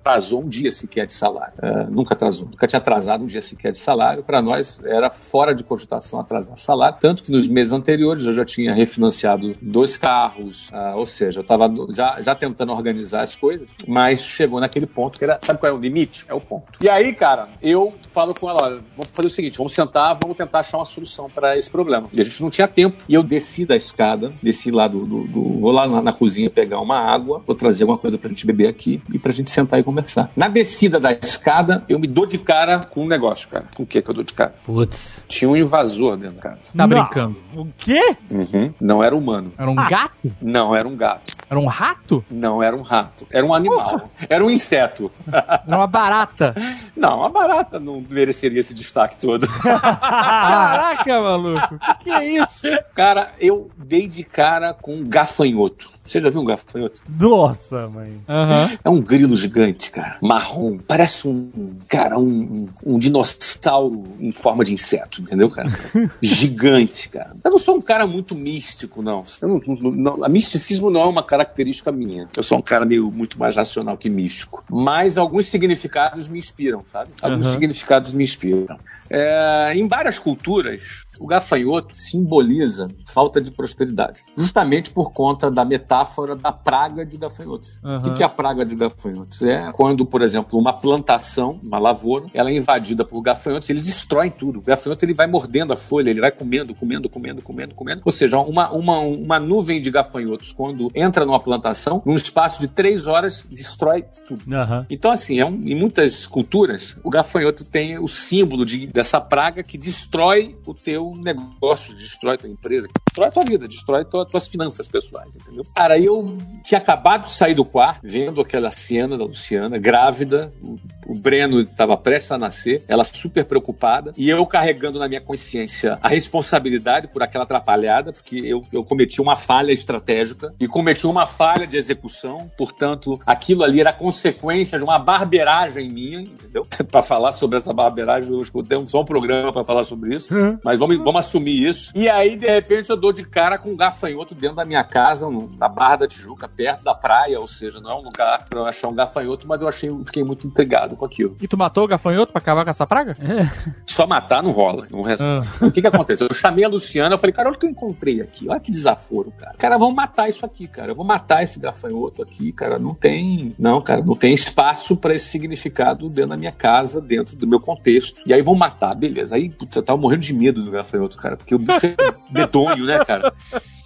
atrasou um dia sequer de salário. É, nunca atrasou. Nunca tinha atrasado um dia sequer de salário. Para nós era fora de cogitação atrasar salário. Tanto que nos meses anteriores eu já tinha refinanciado dois carros. ah, ou seja, eu estava já, já tentando organizar as coisas. Mas chegou naquele ponto que era. Sabe qual é o limite? É o ponto. E aí, cara, eu falo com ela: olha, vamos fazer o seguinte, vamos sentar, vamos tentar achar uma solução para esse problema. E a gente não tinha tempo. E eu desci da escada, desci lá do. do- do- vou lá na, na cozinha pegar uma água, vou trazer alguma coisa pra gente beber aqui e pra gente sentar e conversar. Na descida da escada, eu me dou de cara com um negócio, cara. Com o que que eu dou de cara? Putz. Tinha um invasor dentro da casa. Você tá Não. brincando. O quê? Uhum. Não era humano. Era um gato? Não era um gato. Era um rato? Não era um rato. Era um animal. Era um inseto. Era uma barata. *laughs* Não, a barata não mereceria esse destaque todo. *laughs* Caraca, maluco. O que, que é isso? Cara, eu dei de cara com um gafanhoto. Você já viu um gafanhoto? Nossa, mãe. Aham. É um grilo gigante, cara. Marrom. Parece um, cara, um, um dinossauro em forma de inseto, entendeu, cara? *laughs* gigante, cara. Eu não sou um cara muito místico, não. Não, não, não- a misticismo não é uma característica minha. Eu sou um cara meio muito mais racional que místico. Mas alguns significados me inspiram, sabe? Alguns Aham. significados me inspiram. É, em várias culturas, o gafanhoto simboliza falta de prosperidade. Justamente por conta da metáfora da praga de gafanhotos. Aham. O que é a praga de gafanhotos? É quando, por exemplo, uma plantação, uma lavoura, ela é invadida por gafanhotos, eles destroem tudo. O gafanhoto ele vai mordendo a folha, ele vai comendo, comendo, comendo, comendo, comendo. Ou seja, uma, uma, uma nuvem de gafanhotos, quando entra numa plantação, num espaço de três horas, destrói tudo. Aham. Então, assim, é um- em muitas culturas, o gafanhoto tem o símbolo de- dessa praga que destrói o teu negócio, destrói tua empresa, destrói tua vida, destrói tua- tuas finanças pessoais, entendeu? Cara, eu tinha acabado de sair do quarto, vendo aquela cena da Luciana, grávida, o, o Breno estava prestes a nascer, ela super preocupada, e eu carregando na minha consciência a responsabilidade por aquela atrapalhada, porque eu, eu cometi uma falha estratégica e cometi uma falha de execução, portanto, aquilo ali era consequência de uma barbeiragem minha, entendeu? *laughs* para falar sobre essa barbeiragem, eu escutei só um programa para falar sobre isso, mas vamos, vamos assumir isso. E aí, de repente, eu dou de cara com um gafanhoto dentro da minha casa, na Barra da Tijuca, perto da praia, ou seja, não é um lugar pra eu achar um gafanhoto, mas eu achei, fiquei muito intrigado com aquilo. E tu matou o gafanhoto pra acabar com essa praga? Só matar não rola. Não resolve. O que que aconteceu? Eu chamei a Luciana, eu falei, cara, olha o que eu encontrei aqui. Olha que desaforo, cara. Cara, vamos matar isso aqui, cara. Eu vou matar esse gafanhoto aqui, cara. Não tem. Não, cara, não tem espaço pra esse significado dentro da minha casa, dentro do meu contexto. E aí vão matar, beleza. Aí, putz, eu tava morrendo de medo do gafanhoto, cara. Porque o bicho é medonho, né, cara?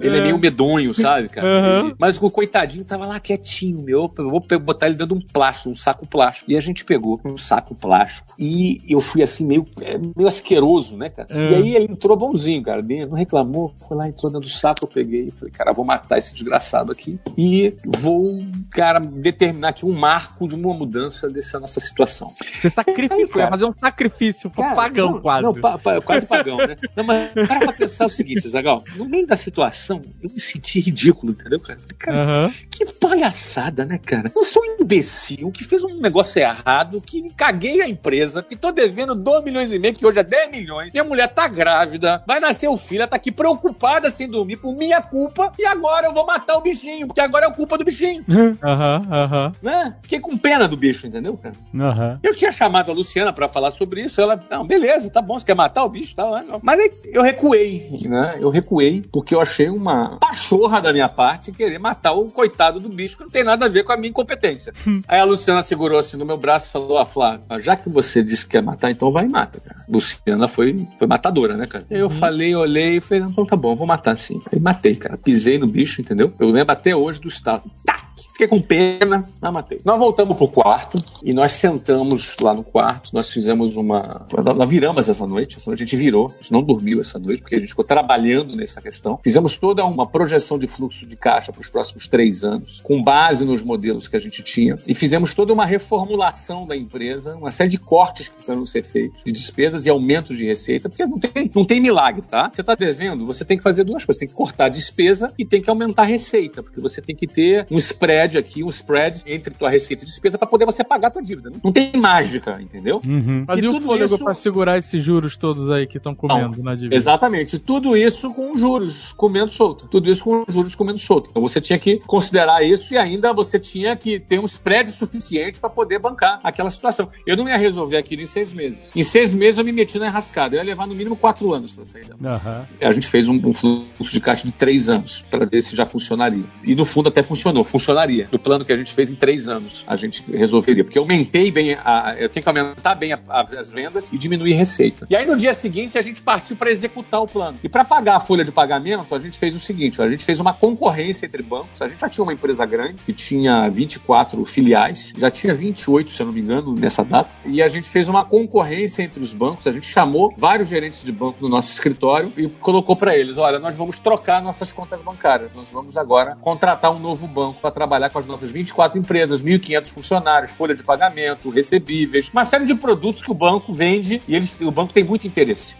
Ele é, meio medonho, sabe, cara? Uhum. E- mas o coitadinho tava lá quietinho, meu. Eu vou botar ele dentro de um plástico, um saco plástico. E a gente pegou um saco plástico. E eu fui assim, meio, é, meio asqueroso, né, cara? Uhum. E aí ele entrou bonzinho, cara. Não reclamou, foi lá, entrou dentro do saco, eu peguei. Falei, cara, vou matar esse desgraçado aqui. E vou, cara, determinar aqui um marco de uma mudança dessa nossa situação. Você sacrificou, ia fazer um sacrifício Cara, pagão não, quase. Não, pa- pa- quase pagão, né? Não, mas para pra pensar o seguinte, Zagal. No meio da situação, eu me senti ridículo, entendeu, cara? Cara, Aham. que palhaçada, né, cara? Eu sou um imbecil que fez um negócio errado, que caguei a empresa, que tô devendo 2 milhões e meio, que hoje é 10 milhões. Minha mulher tá grávida, vai nascer o filho, ela tá aqui preocupada sem dormir por minha culpa, e agora eu vou matar o bichinho, porque agora é culpa do bichinho, *laughs* Aham, aham. né? Fiquei com pena do bicho, entendeu, cara? Aham. Eu tinha chamado a Luciana pra falar sobre isso. Ela, não, beleza, tá bom, você quer matar o bicho, tá lá. Mas aí eu recuei, né? Eu recuei porque eu achei uma pachorra da minha parte querer matar o coitado do bicho que não tem nada a ver com a minha incompetência. aí a Luciana segurou assim no meu braço e falou: Ah, Flávio, já que você disse que quer matar, então vai e mata, cara. Luciana foi, foi matadora, né, cara? Eu falei, olhei e falei: Não, então tá bom, vou matar sim. Aí matei, cara. Pisei no bicho, entendeu? Eu lembro até hoje do estado. Tac! Fiquei com pena, mas matei. Nós voltamos pro quarto e nós sentamos lá no quarto. Nós fizemos uma. Nós viramos essa noite. Essa noite a gente virou. A gente não dormiu essa noite porque a gente ficou trabalhando nessa questão. Fizemos toda uma projeção de fluxo de caixa para os próximos três anos, com base nos modelos que a gente tinha. E fizemos toda uma reformulação da empresa, uma série de cortes que precisaram ser feitos, de despesas e aumentos de receita, porque não tem, não tem milagre, tá? Você está devendo, você tem que fazer duas coisas. Tem que cortar a despesa e tem que aumentar a receita, porque você tem que ter um spread aqui, um spread entre tua receita e despesa para poder você pagar a tua dívida. Não tem mágica, entendeu? Uhum. Mas E e, o fôlego isso- pra segurar esses juros todos aí que estão comendo na dívida? Exatamente. Tudo isso com juros comendo solto. Tudo isso com juros comendo solto. Então você tinha que considerar isso e ainda você tinha que ter um spread suficiente para poder bancar aquela situação. Eu não ia resolver aquilo em seis meses. Em seis meses eu me meti na enrascada. Eu ia levar no mínimo quatro anos para sair dela. Aham. A gente fez um, um fluxo de caixa de três anos para ver se já funcionaria. E no fundo até funcionou, funcionaria. No plano que a gente fez em três anos, a gente resolveria. Porque eu aumentei bem, a, eu tenho que aumentar bem a- a- as vendas e diminuir receita. E aí no dia seguinte a gente partiu para executar o plano. E para pagar a folha de pagamento, a gente fez o seguinte: a gente fez uma concorrência entre bancos. A gente já tinha uma empresa grande que tinha 24 filiais, já tinha 28, se eu não me engano, nessa data. E a gente fez uma concorrência entre os bancos. A gente chamou vários gerentes de banco no nosso escritório e colocou para eles: olha, nós vamos trocar nossas contas bancárias. Nós vamos agora contratar um novo banco para trabalhar com as nossas 24 empresas, 1.500 funcionários, folha de pagamento, recebíveis, uma série de produtos que o banco vende e eles, o banco tem muito interesse.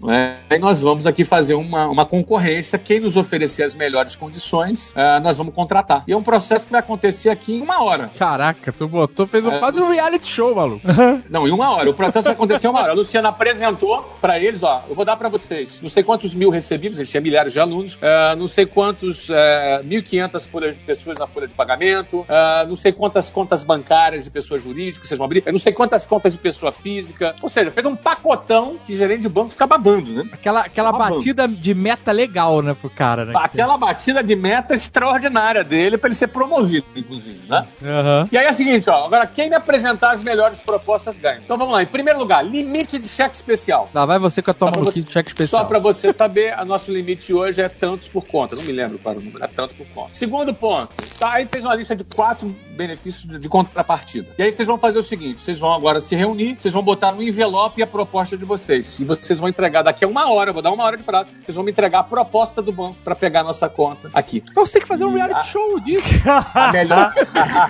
Não é? Aí nós vamos aqui fazer uma, uma concorrência. Quem nos oferecer as melhores condições, ah, nós vamos contratar. E é um processo que vai acontecer aqui em uma hora. Caraca, tu botou, fez um, É, quase um reality show, maluco. Não, em uma hora. O processo vai acontecer em uma hora. A Luciana apresentou para eles, ó, eu vou dar para vocês não sei quantos mil recebíveis, a gente tinha milhares de alunos, ah, não sei quantos, ah, 1.500 folhas de pessoas na folha de pagamento, ah, não sei quantas contas bancárias de pessoas jurídicas vocês vão abrir, não sei quantas contas de pessoa física. Ou seja, fez um pacotão que gerente de banco fica babando, né? Aquela, aquela batida de meta legal, né, pro cara, né? Aquela batida de meta extraordinária dele para ele ser promovido, inclusive, né? Aham. E aí é o seguinte, ó, agora quem me apresentar as melhores propostas ganha. Então vamos lá, em primeiro lugar, limite de cheque especial. Lá vai você com a tua maluquice de cheque especial. Só para você saber, a nosso limite hoje é tantos por conta. Não me lembro para o número, é tanto por conta. Segundo ponto, tá? Aí gente fez uma lista de quatro benefícios de, contrapartida. E aí vocês vão fazer o seguinte: vocês vão agora se reunir, vocês vão botar no envelope a proposta de vocês. E vocês vão entregar daqui a uma hora, eu vou dar uma hora de prazo. Vocês vão me entregar a proposta do banco pra pegar a nossa conta aqui. Você tem que fazer um reality a- show disso. *laughs* A melhor,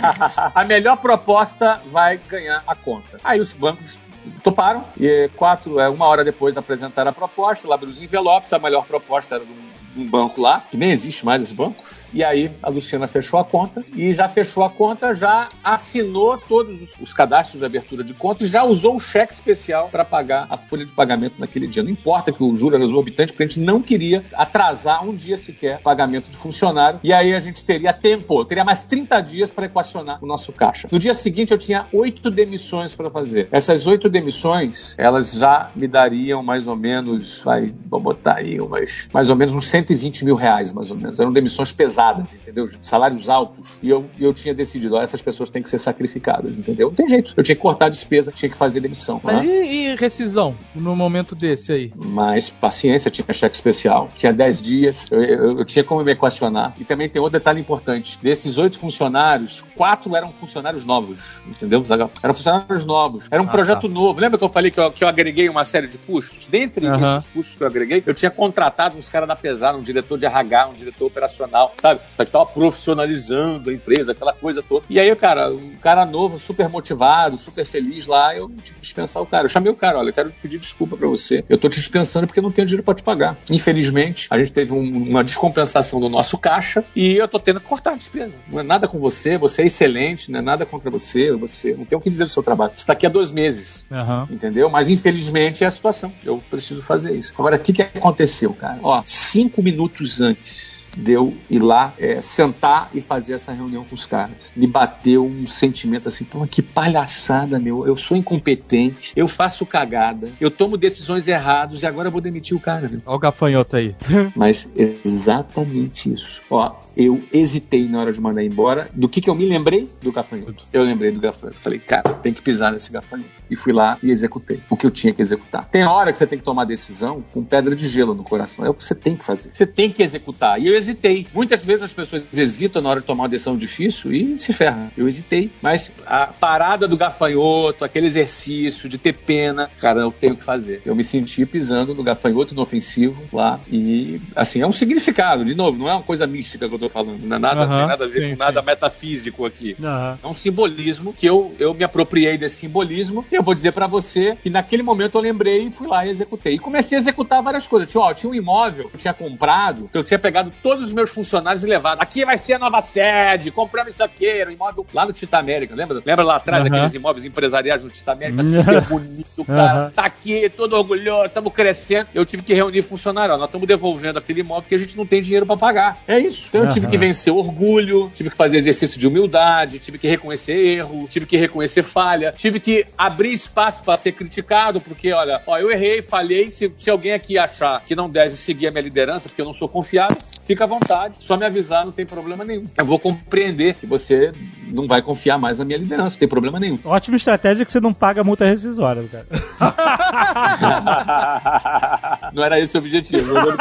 *laughs* a melhor proposta vai ganhar a conta. Aí os bancos toparam e quatro, é, uma hora depois apresentaram a proposta, lá abriu os envelopes, a melhor proposta era de um, de um banco lá, que nem existe mais esse banco. E aí a Luciana fechou a conta e já fechou a conta, já assinou todos os, os cadastros de abertura de conta e já usou o cheque especial para pagar a folha de pagamento naquele dia. Não importa que o juro era exorbitante, porque a gente não queria atrasar um dia sequer pagamento de funcionário. E aí a gente teria tempo, teria mais 30 dias para equacionar o nosso caixa. No dia seguinte eu tinha oito demissões para fazer. Essas oito demissões, elas já me dariam mais ou menos, vai, vou botar aí umas, mais ou menos uns 120 mil reais, mais ou menos. Eram demissões pesadas, entendeu? Salários altos. E eu, eu tinha decidido, ó, essas pessoas têm que ser sacrificadas, entendeu? Não tem jeito. Eu tinha que cortar a despesa, tinha que fazer demissão. Mas né? e, e rescisão no momento desse aí? Mas paciência, tinha cheque especial, tinha 10 dias, eu, eu- eu tinha como me equacionar. E também tem outro detalhe importante: desses oito funcionários, quatro eram funcionários novos, entendeu, Zagal? Eram funcionários novos, era um Ah, projeto novo. Lembra que eu falei que eu, que eu agreguei uma série de custos? Dentre esses custos que eu agreguei, eu tinha contratado uns caras da pesada, um diretor de RH, um diretor operacional, sabe? Que tava profissionalizando a empresa, aquela coisa toda. E aí, cara, um cara novo, super motivado, super feliz lá, eu tive que dispensar o cara. Eu chamei o cara, olha, eu quero pedir desculpa pra você. Eu tô te dispensando porque não tenho dinheiro pra te pagar. Infelizmente, a gente teve um- uma descompensação do nosso caixa e eu tô tendo que cortar a despesa. Não é nada com você, você é excelente, não é nada contra você, você não tem o que dizer do seu trabalho. Você tá aqui há dois meses. Aham. Entendeu? Mas infelizmente é a situação. Eu preciso fazer isso. Agora, o que, que aconteceu, cara? Ó, cinco minutos antes de eu ir lá, é, sentar e fazer essa reunião com os caras, me bateu um sentimento assim, pô, que palhaçada, meu. Eu sou incompetente, eu faço cagada, eu tomo decisões erradas e agora eu vou demitir o cara, meu. Olha o gafanhoto aí. *laughs* Mas exatamente isso. Ó, eu hesitei na hora de mandar embora. Do que que eu me lembrei? Do gafanhoto. Eu lembrei do gafanhoto. Falei, cara, tem que pisar nesse gafanhoto. E fui lá e executei o que eu tinha que executar. Tem hora que você tem que tomar decisão com pedra de gelo no coração. É o que você tem que fazer. Você tem que executar. E eu hesitei. Muitas vezes as pessoas hesitam na hora de tomar uma decisão difícil e se ferram. Eu hesitei. Mas a parada do gafanhoto, aquele exercício de ter pena, cara, eu tenho que fazer. Eu me senti pisando no gafanhoto inofensivo lá. E, assim, é um significado. De novo, não é uma coisa mística que eu tô falando. Não é nada, Aham, tem nada a ver sim, com nada sim. metafísico aqui. É um simbolismo que eu, eu me apropriei desse simbolismo e eu vou dizer pra você que naquele momento eu lembrei e fui lá e executei. E comecei a executar várias coisas. Tinha, ó, tinha um imóvel que eu tinha comprado, que eu tinha pegado todos os meus funcionários e levado. Aqui vai ser a nova sede, compramos isso aqui, um imóvel lá no Tita América, lembra? Lembra lá atrás Aham. aqueles imóveis empresariais no Tita América? Super *laughs* bonito, cara. Aham. Tá aqui, todo orgulhoso, estamos crescendo. Eu tive que reunir funcionário, ó, nós estamos devolvendo aquele imóvel porque a gente não tem dinheiro pra pagar. É isso. Então eu tive que vencer orgulho, tive que fazer exercício de humildade, tive que reconhecer erro, tive que reconhecer falha, tive que abrir espaço para ser criticado, porque, olha, ó, eu errei, falhei. Se, se alguém aqui achar que não deve seguir a minha liderança, porque eu não sou confiável, fica à vontade, só me avisar, não tem problema nenhum. Eu vou compreender que você não vai confiar mais na minha liderança, não tem problema nenhum. Ótima estratégia que você não paga multa rescisória, cara. *laughs* não era esse o objetivo. Eu não,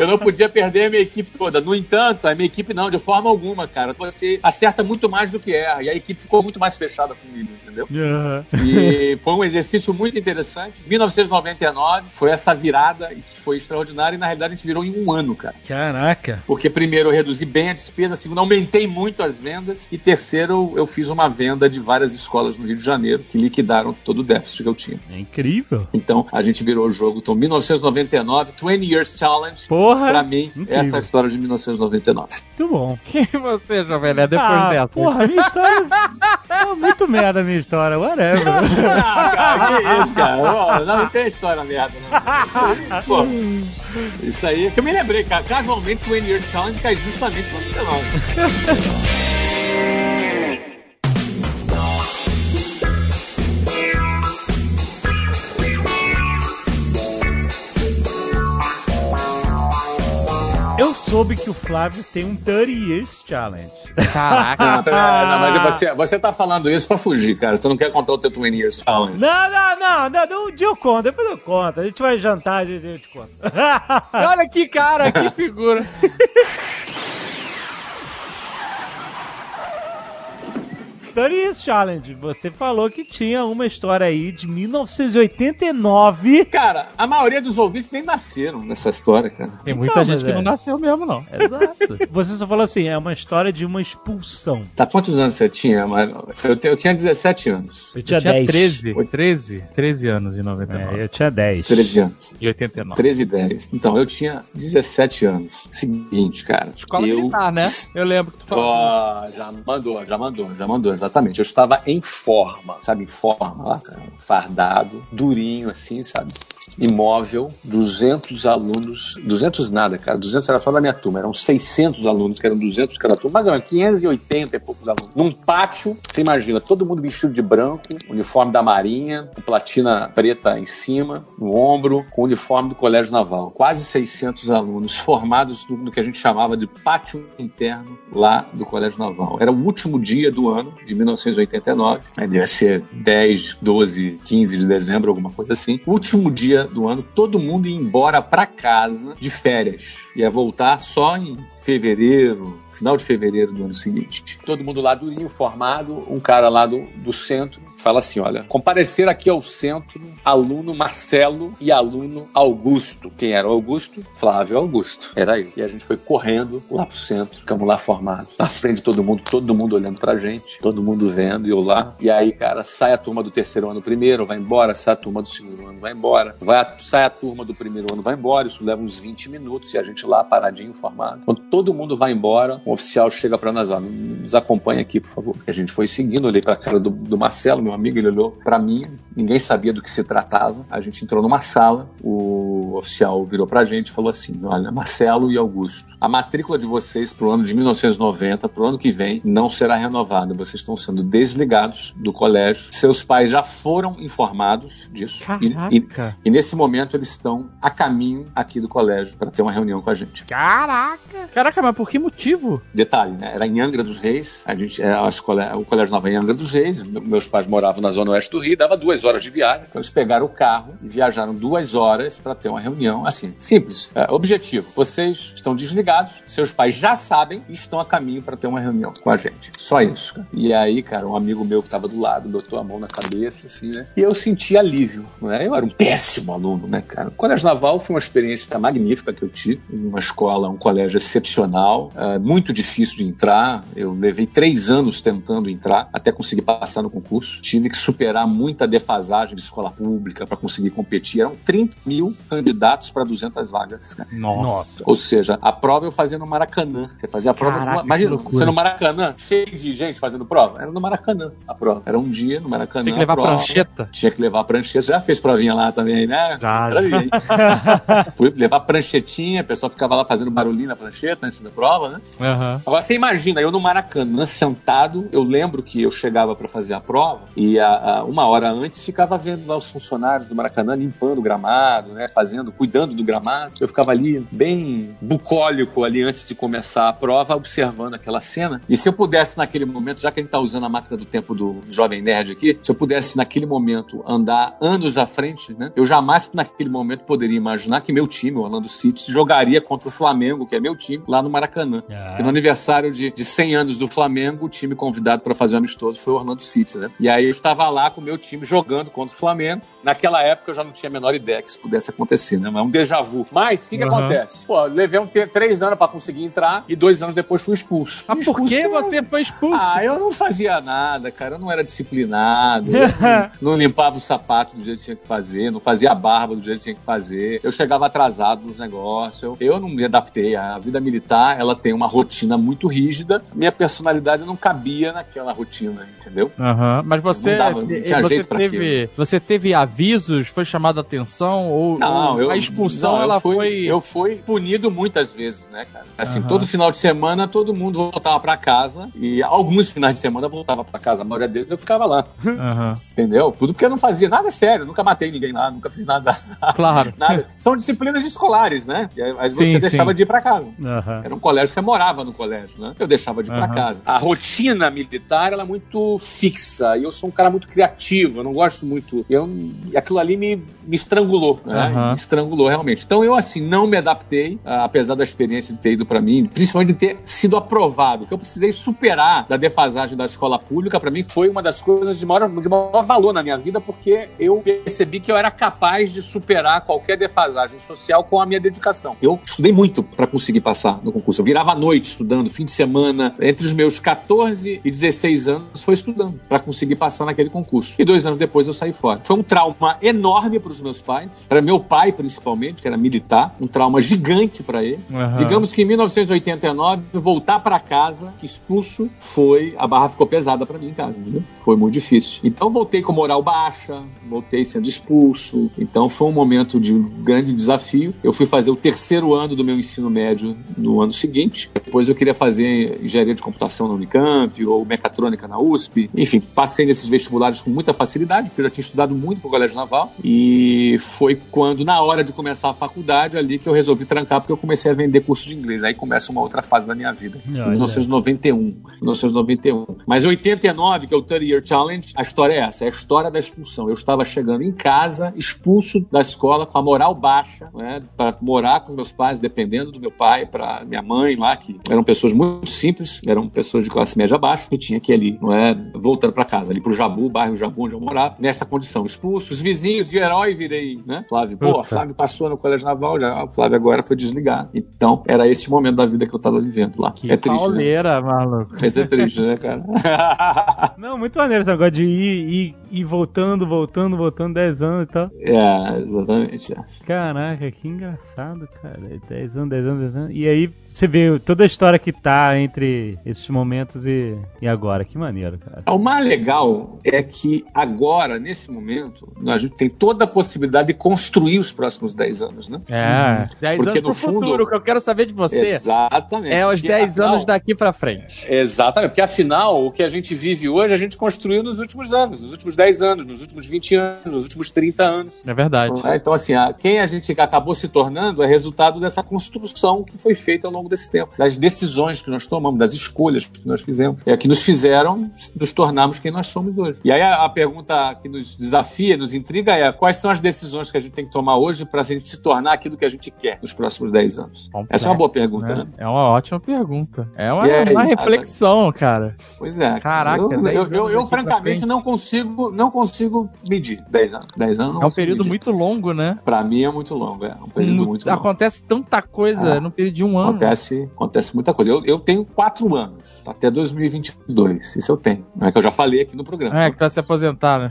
eu não podia perder a minha equipe toda. No entanto, a minha equipe não, de forma alguma, cara. Você acerta muito mais do que erra. E a equipe ficou muito mais fechada comigo, entendeu? Aham. E foi um exercício muito interessante. 1999 foi essa virada que foi extraordinária. E na realidade a gente virou em um ano, cara. Caraca. Porque primeiro eu reduzi bem a despesa, segundo aumentei muito as vendas e terceiro eu fiz uma venda de várias escolas no Rio de Janeiro que liquidaram todo o déficit que eu tinha. É incrível. Então a gente virou o jogo. Então 1999, 20 Years Challenge. Porra. Pra mim, incrível. essa é a história de 1999. Muito bom. Quem você, Jovem Nerd, depois ah, dessa? porra, a minha história. é muito merda a minha história, whatever. *laughs* Ah, cara, que isso, cara? Não, não tem história merda, não. *laughs* Pô, isso aí é que eu me lembrei, cara. Casualmente, o 20 Years Challenge cai justamente no 99. *laughs* soube que o Flávio tem um 30 Years Challenge. Caraca. Não, *laughs* pera- não, mas você, você tá falando isso pra fugir, cara. Você não quer contar o teu 20 Years Challenge. Não, não, não, não, não, um dia eu conto, depois eu conto. A gente vai jantar, a gente, a gente conta. Olha que cara, que figura. *laughs* Tony Challenge, você falou que tinha uma história aí de 1989. Cara, a maioria dos ouvintes nem nasceram nessa história, cara. Tem muita Então, gente que é. não nasceu mesmo, não. Exato. Você só falou assim, é uma história de uma expulsão. Tá, quantos anos você tinha? Eu, eu tinha 17 anos. Eu Eu tinha 10. 13, 13, 13 anos em 99. É, eu tinha 10. 13 anos. E 89. 13 e 10. Então, eu tinha 17 anos. Seguinte, cara. Escola eu... militar, né? Eu lembro que tu falou. Ó, já mandou, já mandou, já mandou, exatamente. Eu estava em forma, sabe? Em forma lá, cara. Fardado, durinho assim, sabe? Imóvel, 200 alunos, 200 nada, cara, 200 era só da minha turma, eram 600 alunos, que eram 200 cada turma, ou menos 580 e poucos alunos. Num pátio, você imagina, todo mundo vestido de branco, uniforme da Marinha, com platina preta em cima, no ombro, com uniforme do Colégio Naval. Quase 600 alunos formados no, no que a gente chamava de pátio interno lá do Colégio Naval. Era o último dia do ano, de 1989, aí devia ser 10, 12, 15 de dezembro, alguma coisa assim. Último dia do ano, todo mundo ia embora pra casa de férias. Ia voltar só em fevereiro, final de fevereiro do ano seguinte. Todo mundo lá durinho, formado, um cara lá do, do centro fala assim, olha, comparecer aqui ao centro aluno Marcelo e aluno Augusto. Quem era o Augusto? Flávio Augusto. Era eu. E a gente foi correndo lá pro centro, ficamos lá formados. Na frente de todo mundo, todo mundo olhando pra gente, todo mundo vendo, e eu lá. E aí, cara, sai a turma do terceiro ano primeiro, vai embora, sai a turma do segundo ano, vai embora. Vai a- sai a turma do primeiro ano, vai embora. Isso leva uns 20 minutos e a gente lá paradinho, formado. Quando todo mundo vai embora, um oficial chega pra nós, ó, nos acompanha aqui, por favor. E a gente foi seguindo, olhei pra cara do, do Marcelo, meu amigo, ele olhou pra mim, ninguém sabia do que se tratava. A gente entrou numa sala, o oficial virou pra gente e falou assim: Olha, Marcelo e Augusto, a matrícula de vocês pro ano de 1990, pro ano que vem, não será renovada. Vocês estão sendo desligados do colégio. Seus pais já foram informados disso. E- E, e nesse momento eles estão a caminho aqui do colégio para ter uma reunião com a gente. Caraca. Caraca, mas por que motivo? Detalhe, né? Era em Angra dos Reis. A gente, é, a escola, o colégio nova em Angra dos Reis. Me- Meus pais moravam na zona oeste do Rio, dava duas horas de viagem. Então eles pegaram o carro e viajaram duas horas para ter uma reunião. Assim, simples. É, objetivo: vocês estão desligados, seus pais já sabem e estão a caminho para ter uma reunião com a gente. Só isso. cara. E aí, cara, um amigo meu que estava do lado botou a mão na cabeça, assim, né? E eu senti alívio, né? Eu era um péssimo aluno, né, cara? O Colégio Naval foi uma experiência magnífica que eu tive. Uma escola, um colégio excepcional, é, muito difícil de entrar. Eu levei três anos tentando entrar até conseguir passar no concurso. Tive que superar muita defasagem de escola pública para conseguir competir. Eram 30 mil candidatos para 200 vagas, cara. Nossa. Ou seja, a prova eu fazia no Maracanã. Você fazia a prova. Caraca, no, imagina, você no Maracanã, cheio de gente fazendo prova. Era no Maracanã a prova. Era um dia no Maracanã. Tem que levar a prova. prancheta. Tinha que levar a prancheta. Você já fez provinha lá também, né? Já, hein? *laughs* Fui levar a pranchetinha, a pessoa ficava lá fazendo barulhinho na prancheta antes da prova, né? Aham. Agora você imagina, eu no Maracanã, sentado, eu lembro que eu chegava para fazer a prova e a, a- uma hora antes ficava vendo lá os funcionários do Maracanã limpando o gramado, né? Fazendo, cuidando do gramado. Eu ficava ali bem bucólico ali antes de começar a prova, observando aquela cena. E se eu pudesse naquele momento, já que a gente tá usando a máquina do tempo do Jovem Nerd aqui, se eu pudesse naquele momento andar anos à frente, né? Eu jamais naquele momento poderia imaginar que meu time, o Orlando City, jogaria contra o Flamengo, que é meu time, lá no Maracanã. Porque no aniversário de, de 100 anos do Flamengo, o time convidado para fazer um amistoso foi o Orlando City, né? E aí eu estava lá com o meu time jogando contra o Flamengo. Naquela época eu já não tinha a menor ideia que isso pudesse acontecer, né? É um déjà vu. Mas o que, que Uhum. acontece? Pô, levei um três anos para conseguir entrar e dois anos depois fui expulso. Mas por que você foi expulso? ah, eu não fazia nada, cara. Eu não era disciplinado. não, *laughs* não limpava o sapato do jeito que tinha que fazer. Não fazia a barba do jeito que tinha que fazer. Eu chegava atrasado nos negócios. Eu, eu não me adaptei. A vida militar, ela tem uma rotina muito rígida. Minha personalidade não cabia naquela rotina, entendeu? Aham, mas você, Não dava, não tinha você jeito pra teve, você teve avisos, foi chamado a atenção ou, Não, ou eu, a expulsão não, eu ela fui, foi Eu fui punido muitas vezes, né, cara? Assim, Aham. todo final de semana todo mundo voltava pra casa e alguns finais de semana eu voltava pra casa. A maioria deles eu ficava lá, Aham, entendeu? Tudo porque eu não fazia nada sério, nunca matei ninguém lá, nunca fiz nada. *laughs* claro. nada. São disciplinas escolares, né? Aí você Sim, deixava sim. de ir pra casa. Aham. Era um colégio, você morava no colégio, né? Eu deixava de ir pra Aham. casa. A rotina militar, ela é muito fixa. E eu sou um cara muito criativo. Eu não gosto muito. Eu aquilo ali me, me estrangulou, né? Aham. Me estrangulou realmente. Então eu, assim, não me adaptei, ah, apesar da experiência de ter ido pra mim, principalmente de ter sido aprovado, que eu precisei superar da defasagem da escola pública, pra mim foi uma das coisas de maior, de maior valor na minha vida, porque eu percebi que eu era capaz de superar qualquer defasagem social com a minha dedicação. Eu estudei muito pra conseguir passar no concurso. Eu virava à noite estudando, fim de semana, entre os meus 14 e 16 anos foi estudando pra conseguir passar naquele concurso. E dois anos depois eu saí fora. Foi um trauma enorme para os meus pais, para meu pai principalmente, que era militar, um trauma gigante para ele. Aham. Digamos que em 1989, voltar para casa, expulso, foi. A barra ficou pesada para mim em casa, entendeu? Foi muito difícil. Então, voltei com moral baixa, voltei sendo expulso. Então, foi um momento de grande desafio. Eu fui fazer o terceiro ano do meu ensino médio no ano seguinte. Depois, eu queria fazer engenharia de computação na Unicamp ou mecatrônica na USP. Enfim, passei nesses vestibulares com muita facilidade, porque eu já tinha estudado muito Colégio Naval. E foi quando, na hora de começar a faculdade, ali que eu resolvi trancar, porque eu comecei a vender curso de inglês. Aí começa uma outra fase da minha vida. Olha. 1991. 1991. Mas 89, que é o 30 Year Challenge, a história é essa, é a história da expulsão. Eu estava chegando em casa, expulso da escola, com a moral baixa, né, para morar com os meus pais, dependendo do meu pai, para minha mãe lá, que eram pessoas muito simples, eram pessoas de classe média baixa, e tinha que ir ali, não é, voltando para casa, ali pro Jabu, bairro Jabu, onde eu morava, nessa condição, expulso, os vizinhos de herói virei, né, Flávio, pô. Flávio passou no Colégio Naval, já, o Flávio agora foi desligado. Então, era esse momento da vida que eu tava vivendo lá. Que é triste, né? pauleira, maluco. Isso é triste, né, cara? *laughs* Não, muito maneiro esse negócio de ir, ir, ir voltando, voltando, voltando 10 anos e tal. é, exatamente. é. Caraca, que engraçado, cara. 10 anos, 10 anos, 10 anos. E aí você vê toda a história que tá entre esses momentos e, e agora. Que maneiro, cara. O mais legal é que agora, nesse momento, a gente tem toda a possibilidade de construir os próximos 10 anos, né? É, 10 Porque, anos pro no fundo- futuro, o que eu quero saber de você Exatamente. é os Porque, 10 afinal- anos daqui pra frente. Exatamente, porque afinal, o que a gente vive hoje, a gente construiu nos últimos anos, nos últimos 10 anos, nos últimos 20 anos, nos últimos 30 anos. É verdade. É? Então, assim, a- quem a gente acabou se tornando é resultado dessa construção que foi feita ao longo desse tempo, das decisões que nós tomamos, das escolhas que nós fizemos, é que nos fizeram nos tornarmos quem nós somos hoje. E aí a, a pergunta que nos desafia, nos intriga é quais são as decisões que a gente tem que tomar hoje para a gente se tornar aquilo que a gente quer nos próximos 10 anos? Essa é uma boa pergunta, né? É uma ótima pergunta. É uma, aí, uma reflexão, cara. Pois é. Caraca, eu, 10 eu, eu, eu, francamente não consigo, não consigo medir 10 anos. 10 anos É um período medir. muito longo, né? Pra mim é muito longo, é um período Mu- muito longo. Acontece tanta coisa Ah. no período de um ano. Acontece, acontece muita coisa. Eu, eu tenho quatro anos, até 2022. Isso eu tenho. É que eu já falei aqui no programa. É, que tá se aposentar, *laughs* né?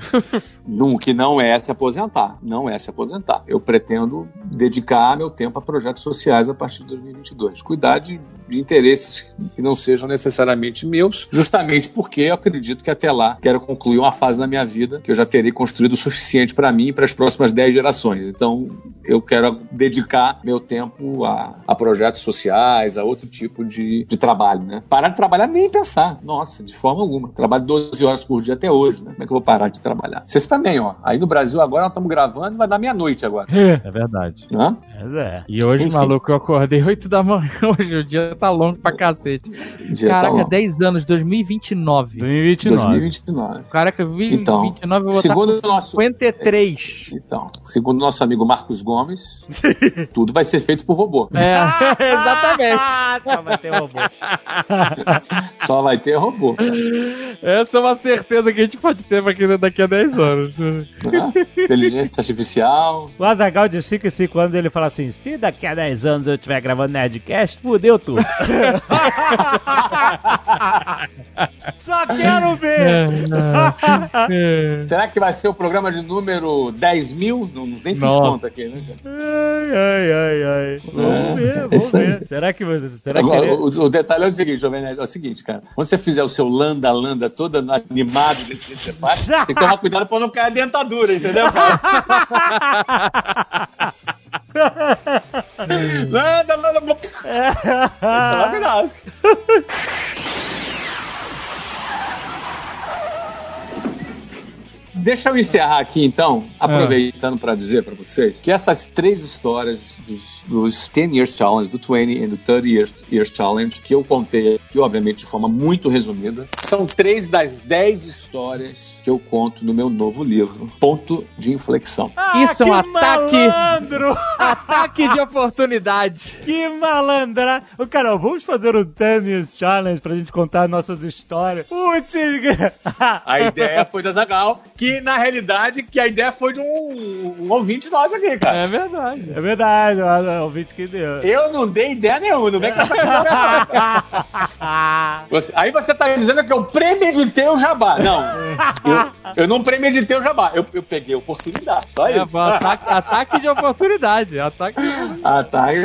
Não, que não é se aposentar. Não é se aposentar. Eu pretendo dedicar meu tempo a projetos sociais a partir de 2022. Cuidar de, de interesses que não sejam necessariamente meus, justamente porque eu acredito que até lá quero concluir uma fase da minha vida que eu já terei construído o suficiente para mim e para as próximas 10 gerações. Então, eu quero dedicar meu tempo a, a projetos sociais, a outro tipo de, de trabalho, né? Parar de trabalhar nem pensar. Nossa, de forma alguma. Trabalho 12 horas por dia até hoje, né? Como é que eu vou parar de trabalhar? Vocês também, ó. Aí no Brasil agora nós estamos gravando, vai dar meia-noite agora. É verdade. Né? Mas é. E hoje, Enfim. maluco, eu acordei 8 da manhã. *laughs* Hoje o dia tá longo pra cacete. Dia tá Caraca, longo. 10 anos, 2029. 2029. 2029. Caraca, 2029 Então, eu vou segundo com o nosso- 53. Então, segundo nosso amigo Marcos Gomes, *laughs* tudo vai ser feito por robô. É, *laughs* exatamente. Só vai ter robô. Só vai ter robô. Essa é uma certeza que a gente pode ter pra daqui a 10 anos. Né? Inteligência artificial. *laughs* O Azagal de 5 em 5 anos ele fala assim: se daqui a 10 anos eu estiver gravando Nerdcast, fudeu tudo. *laughs* Só quero ver! *laughs* É. Será que vai ser o programa de número 10 mil? Não, nem fiz Nossa. conta aqui, né? Ai, ai, ai, ai. Vamos É, ver, é vamos aí. ver. Será que você. Será que Agora, ele... o, o detalhe é o seguinte, Jovem Nerd, é o seguinte, cara. Quando você fizer o seu landa-landa todo animado desse que você tem que tomar cuidado pra não cair a dentadura, entendeu, cara? landa, landa. Tem deixa eu encerrar aqui então, aproveitando para dizer para vocês que essas três histórias dos, dos 10 Years Challenge, do 20 e do 30 Years, Years Challenge, que eu contei aqui, obviamente, de forma muito resumida, são três das dez histórias que eu conto no meu novo livro, Ponto de Inflexão. Ah, Isso é um que ataque. malandro! *laughs* Ataque de oportunidade. Que malandra! Ô, Carol, vamos fazer o 10 Years Challenge pra gente contar nossas histórias. Putz! *laughs* A ideia foi da Zagal, que na realidade que a ideia foi de um, um ouvinte nosso aqui, cara. É verdade. é verdade, o ouvinte que deu. Eu não dei ideia nenhuma, não vem com essa coisa. *laughs* Você- aí você tá dizendo que eu premeditei o jabá. Não, eu, eu não premeditei o jabá. Eu, eu peguei a oportunidade. Só É, isso. ataque, ataque de oportunidade. Ataque de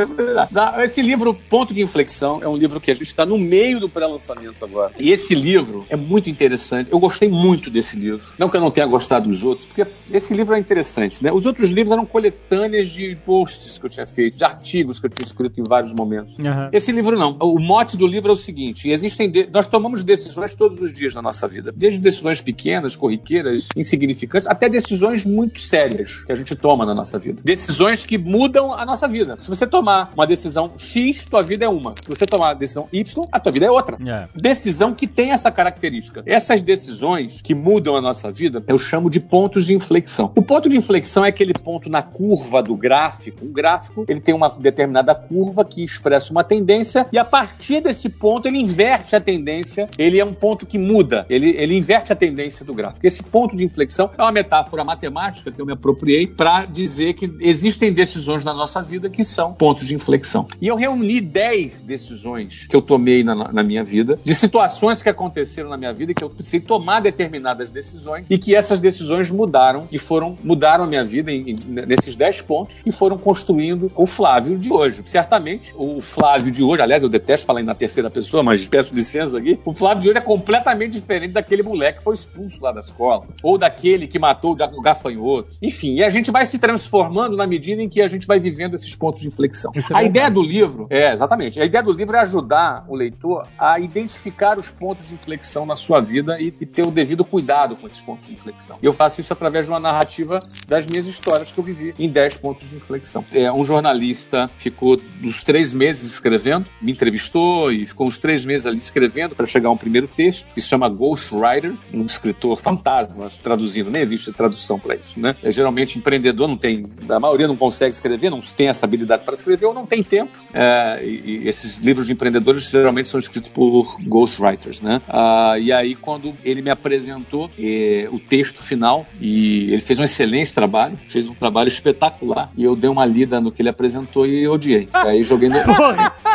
oportunidade. Esse livro, Ponto de Inflexão, é um livro que a gente está no meio do pré-lançamento agora. E esse livro é muito interessante. Eu gostei muito desse livro. Não que eu não tenha gostado dos outros, porque esse livro é interessante, né? Os outros livros eram coletâneas de posts que eu tinha feito, de artigos que eu tinha escrito em vários momentos. Aham. Esse livro não. O mote do livro é o seguinte: existem de- nós tomamos decisões todos os dias na nossa vida, desde decisões pequenas, corriqueiras, insignificantes, até decisões muito sérias que a gente toma na nossa vida. Decisões que mudam a nossa vida. Se você tomar uma decisão X, tua vida é uma. Se você tomar a decisão Y, a tua vida é outra. É. Decisão que tem essa característica. Essas decisões que mudam a nossa vida, eu chamo de pontos de inflexão. O ponto de inflexão é aquele ponto na curva do gráfico. Um gráfico, ele tem uma determinada curva que expressa uma tendência e a partir desse ponto ele inverte a tendência. Ele é um ponto que muda. Ele, ele inverte a tendência do gráfico. Esse ponto de inflexão é uma metáfora matemática que eu me apropriei para dizer que existem decisões na nossa vida que são pontos de inflexão. E eu reuni 10 decisões que eu tomei na, na minha vida, de situações que aconteceram na minha vida que eu precisei tomar determinadas decisões e que essas decisões mudaram e foram mudaram a minha vida em- em- nesses 10 pontos e foram construindo o Flávio de hoje. Certamente, o Flávio de hoje, aliás, eu detesto falar na terceira pessoa, mas peço licença aqui, o Flávio de hoje é completamente diferente daquele moleque que foi expulso lá da escola, ou daquele que matou o ga- o gafanhoto. Enfim, e a gente vai se transformando na medida em que a gente vai vivendo esses pontos de inflexão. É a ideia do livro, é, exatamente, a ideia do livro é ajudar o leitor a identificar os pontos de inflexão na sua vida e, e ter o devido cuidado com esses pontos de inflexão. E eu faço isso através de uma narrativa das minhas histórias que eu vivi em 10 pontos de inflexão. É, um jornalista ficou uns três meses escrevendo, me entrevistou e ficou uns três meses ali escrevendo para chegar a um primeiro texto, que se chama Ghostwriter, um escritor fantasma, traduzindo, nem existe tradução para isso, né? É, geralmente empreendedor não tem, a maioria não consegue escrever, não tem essa habilidade para escrever ou não tem tempo. É, e, e esses livros de empreendedores geralmente são escritos por ghostwriters, né? Ah, e aí quando ele me apresentou eh, o texto final e ele fez um excelente trabalho, fez um trabalho espetacular e eu dei uma lida no que ele apresentou e odiei. *laughs* Aí joguei no Aí-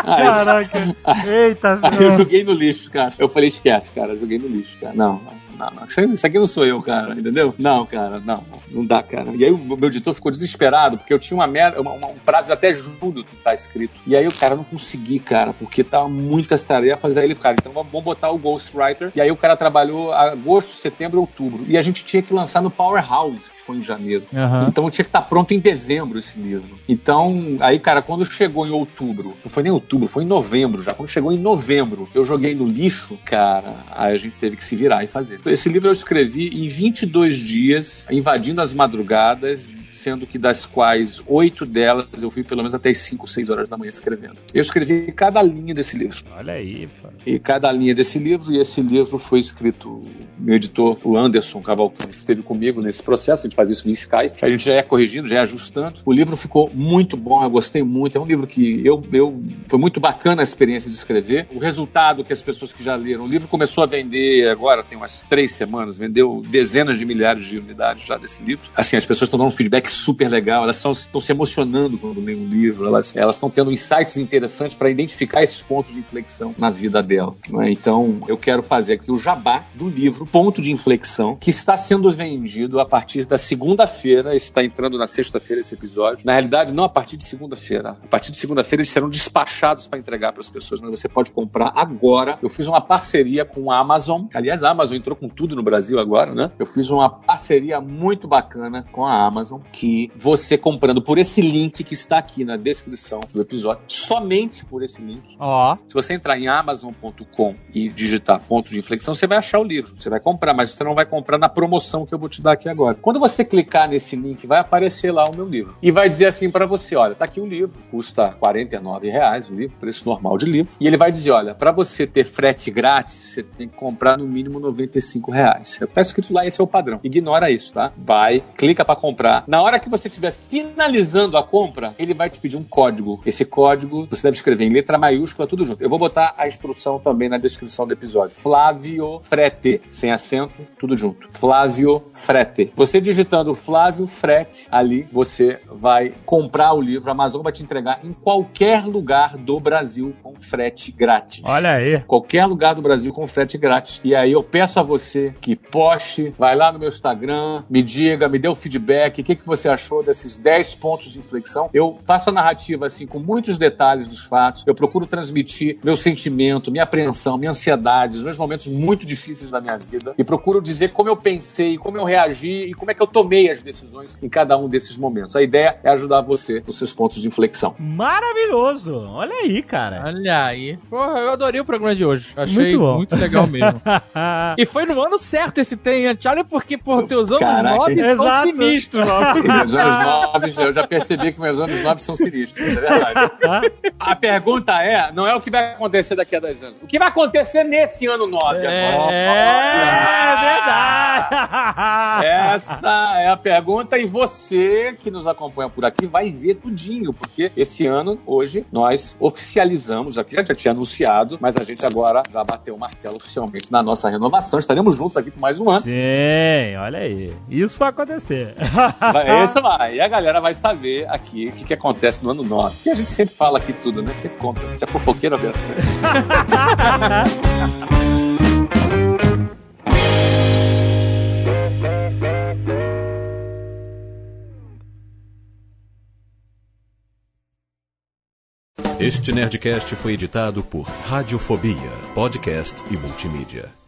caraca. *laughs* Eita, Aí eu joguei no lixo, cara. Eu falei, esquece, cara. Joguei no lixo, cara. Não, não, não. Isso aqui não sou eu, cara. Entendeu? Não, cara. Não, não dá, cara. E aí o meu editor ficou desesperado, porque eu tinha uma merda, uma- uma- um prazo até julho que tá escrito. E aí o cara não consegui, cara, porque tava muitas tarefas. Aí ele, cara, então vamos botar o Ghostwriter. E aí o cara trabalhou agosto, setembro, outubro. E a gente tinha que lançar no Powerhouse, que foi em janeiro. Aham. Então tinha que estar pronto em dezembro esse livro. Então, aí, cara, quando chegou em outubro, não foi nem outubro, foi em novembro já. Quando chegou em novembro, eu joguei no lixo, cara, aí a gente teve que se virar e fazer. Esse livro eu escrevi em 22 dias, invadindo as madrugadas, sendo que das quais oito delas eu fui pelo menos até as 5, 6 horas da manhã escrevendo. Eu escrevi cada linha desse livro. Olha aí, pô. E cada linha desse livro, e esse livro foi escrito, meu editor, o Anderson Cavalcante, esteve comigo nesse processo, a gente faz isso no Skype, a gente já é corrigindo, já é ajustando. O livro ficou muito bom, eu gostei muito, é um livro que eu, eu foi muito bacana a experiência de escrever. O resultado que as pessoas que já leram, o livro começou a vender agora, tem umas três semanas, vendeu dezenas de milhares de unidades já desse livro. Assim, as pessoas estão dando um feedback super legal, elas estão, se emocionando quando leem o livro, elas estão tendo insights interessantes para identificar esses pontos de inflexão na vida dela. não é? Então, eu quero fazer aqui o jabá do livro Ponto de Inflexão, que está sendo vendido a partir da segunda-feira. Está entrando na sexta-feira esse episódio. Na realidade, não a partir de segunda-feira. A partir de segunda-feira eles serão despachados para entregar para as pessoas, mas você pode comprar agora. Eu fiz uma parceria com a Amazon. Aliás, a Amazon entrou com tudo no Brasil agora, né? Eu fiz uma parceria muito bacana com a Amazon que você comprando por esse link que está aqui na descrição do episódio, somente por esse link. Ó. Se você entrar em amazon.com e digitar ponto de inflexão, você vai achar o livro. Você vai comprar, mas você não vai comprar na promoção que eu vou te dar aqui agora. Quando você clicar nesse link, vai aparecer lá o meu livro. E vai dizer assim para você, olha, tá aqui o livro, custa 49 reais o livro, preço normal de livro. E ele vai dizer, olha, para você ter frete grátis, você tem que comprar no mínimo 95 reais. Tá escrito lá, esse é o padrão. Ignora isso, tá? Vai, clica para comprar. Na hora que você estiver finalizando a compra, ele vai te pedir um código. Esse código você deve escrever em letra maiúscula, tudo junto. Eu vou botar a instrução também na descrição do episódio. Flávio Frete, sem acento, tudo junto. Flávio Frete. Você digitando Flávio Frete ali, você vai comprar o livro. A Amazon vai te entregar em qualquer lugar do Brasil com frete grátis. Olha aí. Qualquer lugar do Brasil com frete grátis. E aí eu peço a você que poste, vai lá no meu Instagram, me diga, me dê o feedback, o que, que você achou desses 10 pontos de inflexão. Eu faço a narrativa assim com muitos detalhes dos fatos. Eu procuro transmitir meu sentimento, minha apreensão, minha ansiedade, os meus momentos muito difíceis da minha vida e procuro dizer como eu pensei, como eu reagi e como é que eu tomei as decisões em cada um desses momentos. A ideia é ajudar você nos seus pontos de inflexão. Maravilhoso. Olha aí, cara. Olha aí. Porra, eu adorei o programa de hoje. Achei Muito muito, legal mesmo. *laughs* e foi no ano certo esse Tenha Charlie, porque, por teus anos Caraca, nove são exato. sinistros, *laughs* meus anos nove, eu já percebi que meus anos nove são sinistros, é verdade. A pergunta é, não é o que vai acontecer daqui a 10 anos. O que vai acontecer nesse ano 9 agora? É verdade. Essa é a pergunta e você que nos acompanha por aqui vai ver tudinho, porque esse ano, hoje, nós oficializamos, aqui já tinha anunciado, mas a gente agora já bateu o martelo oficialmente na nossa renovação. Estaremos juntos aqui por mais um ano. Sim, olha aí. Isso vai acontecer. Vai, *laughs* Isso vai. E a galera vai saber aqui o que, que acontece no ano 9. E a gente sempre fala aqui tudo, né? Sempre conta. Você é fofoqueiro dessa, né? Este Nerdcast foi editado por Radiofobia, podcast e multimídia.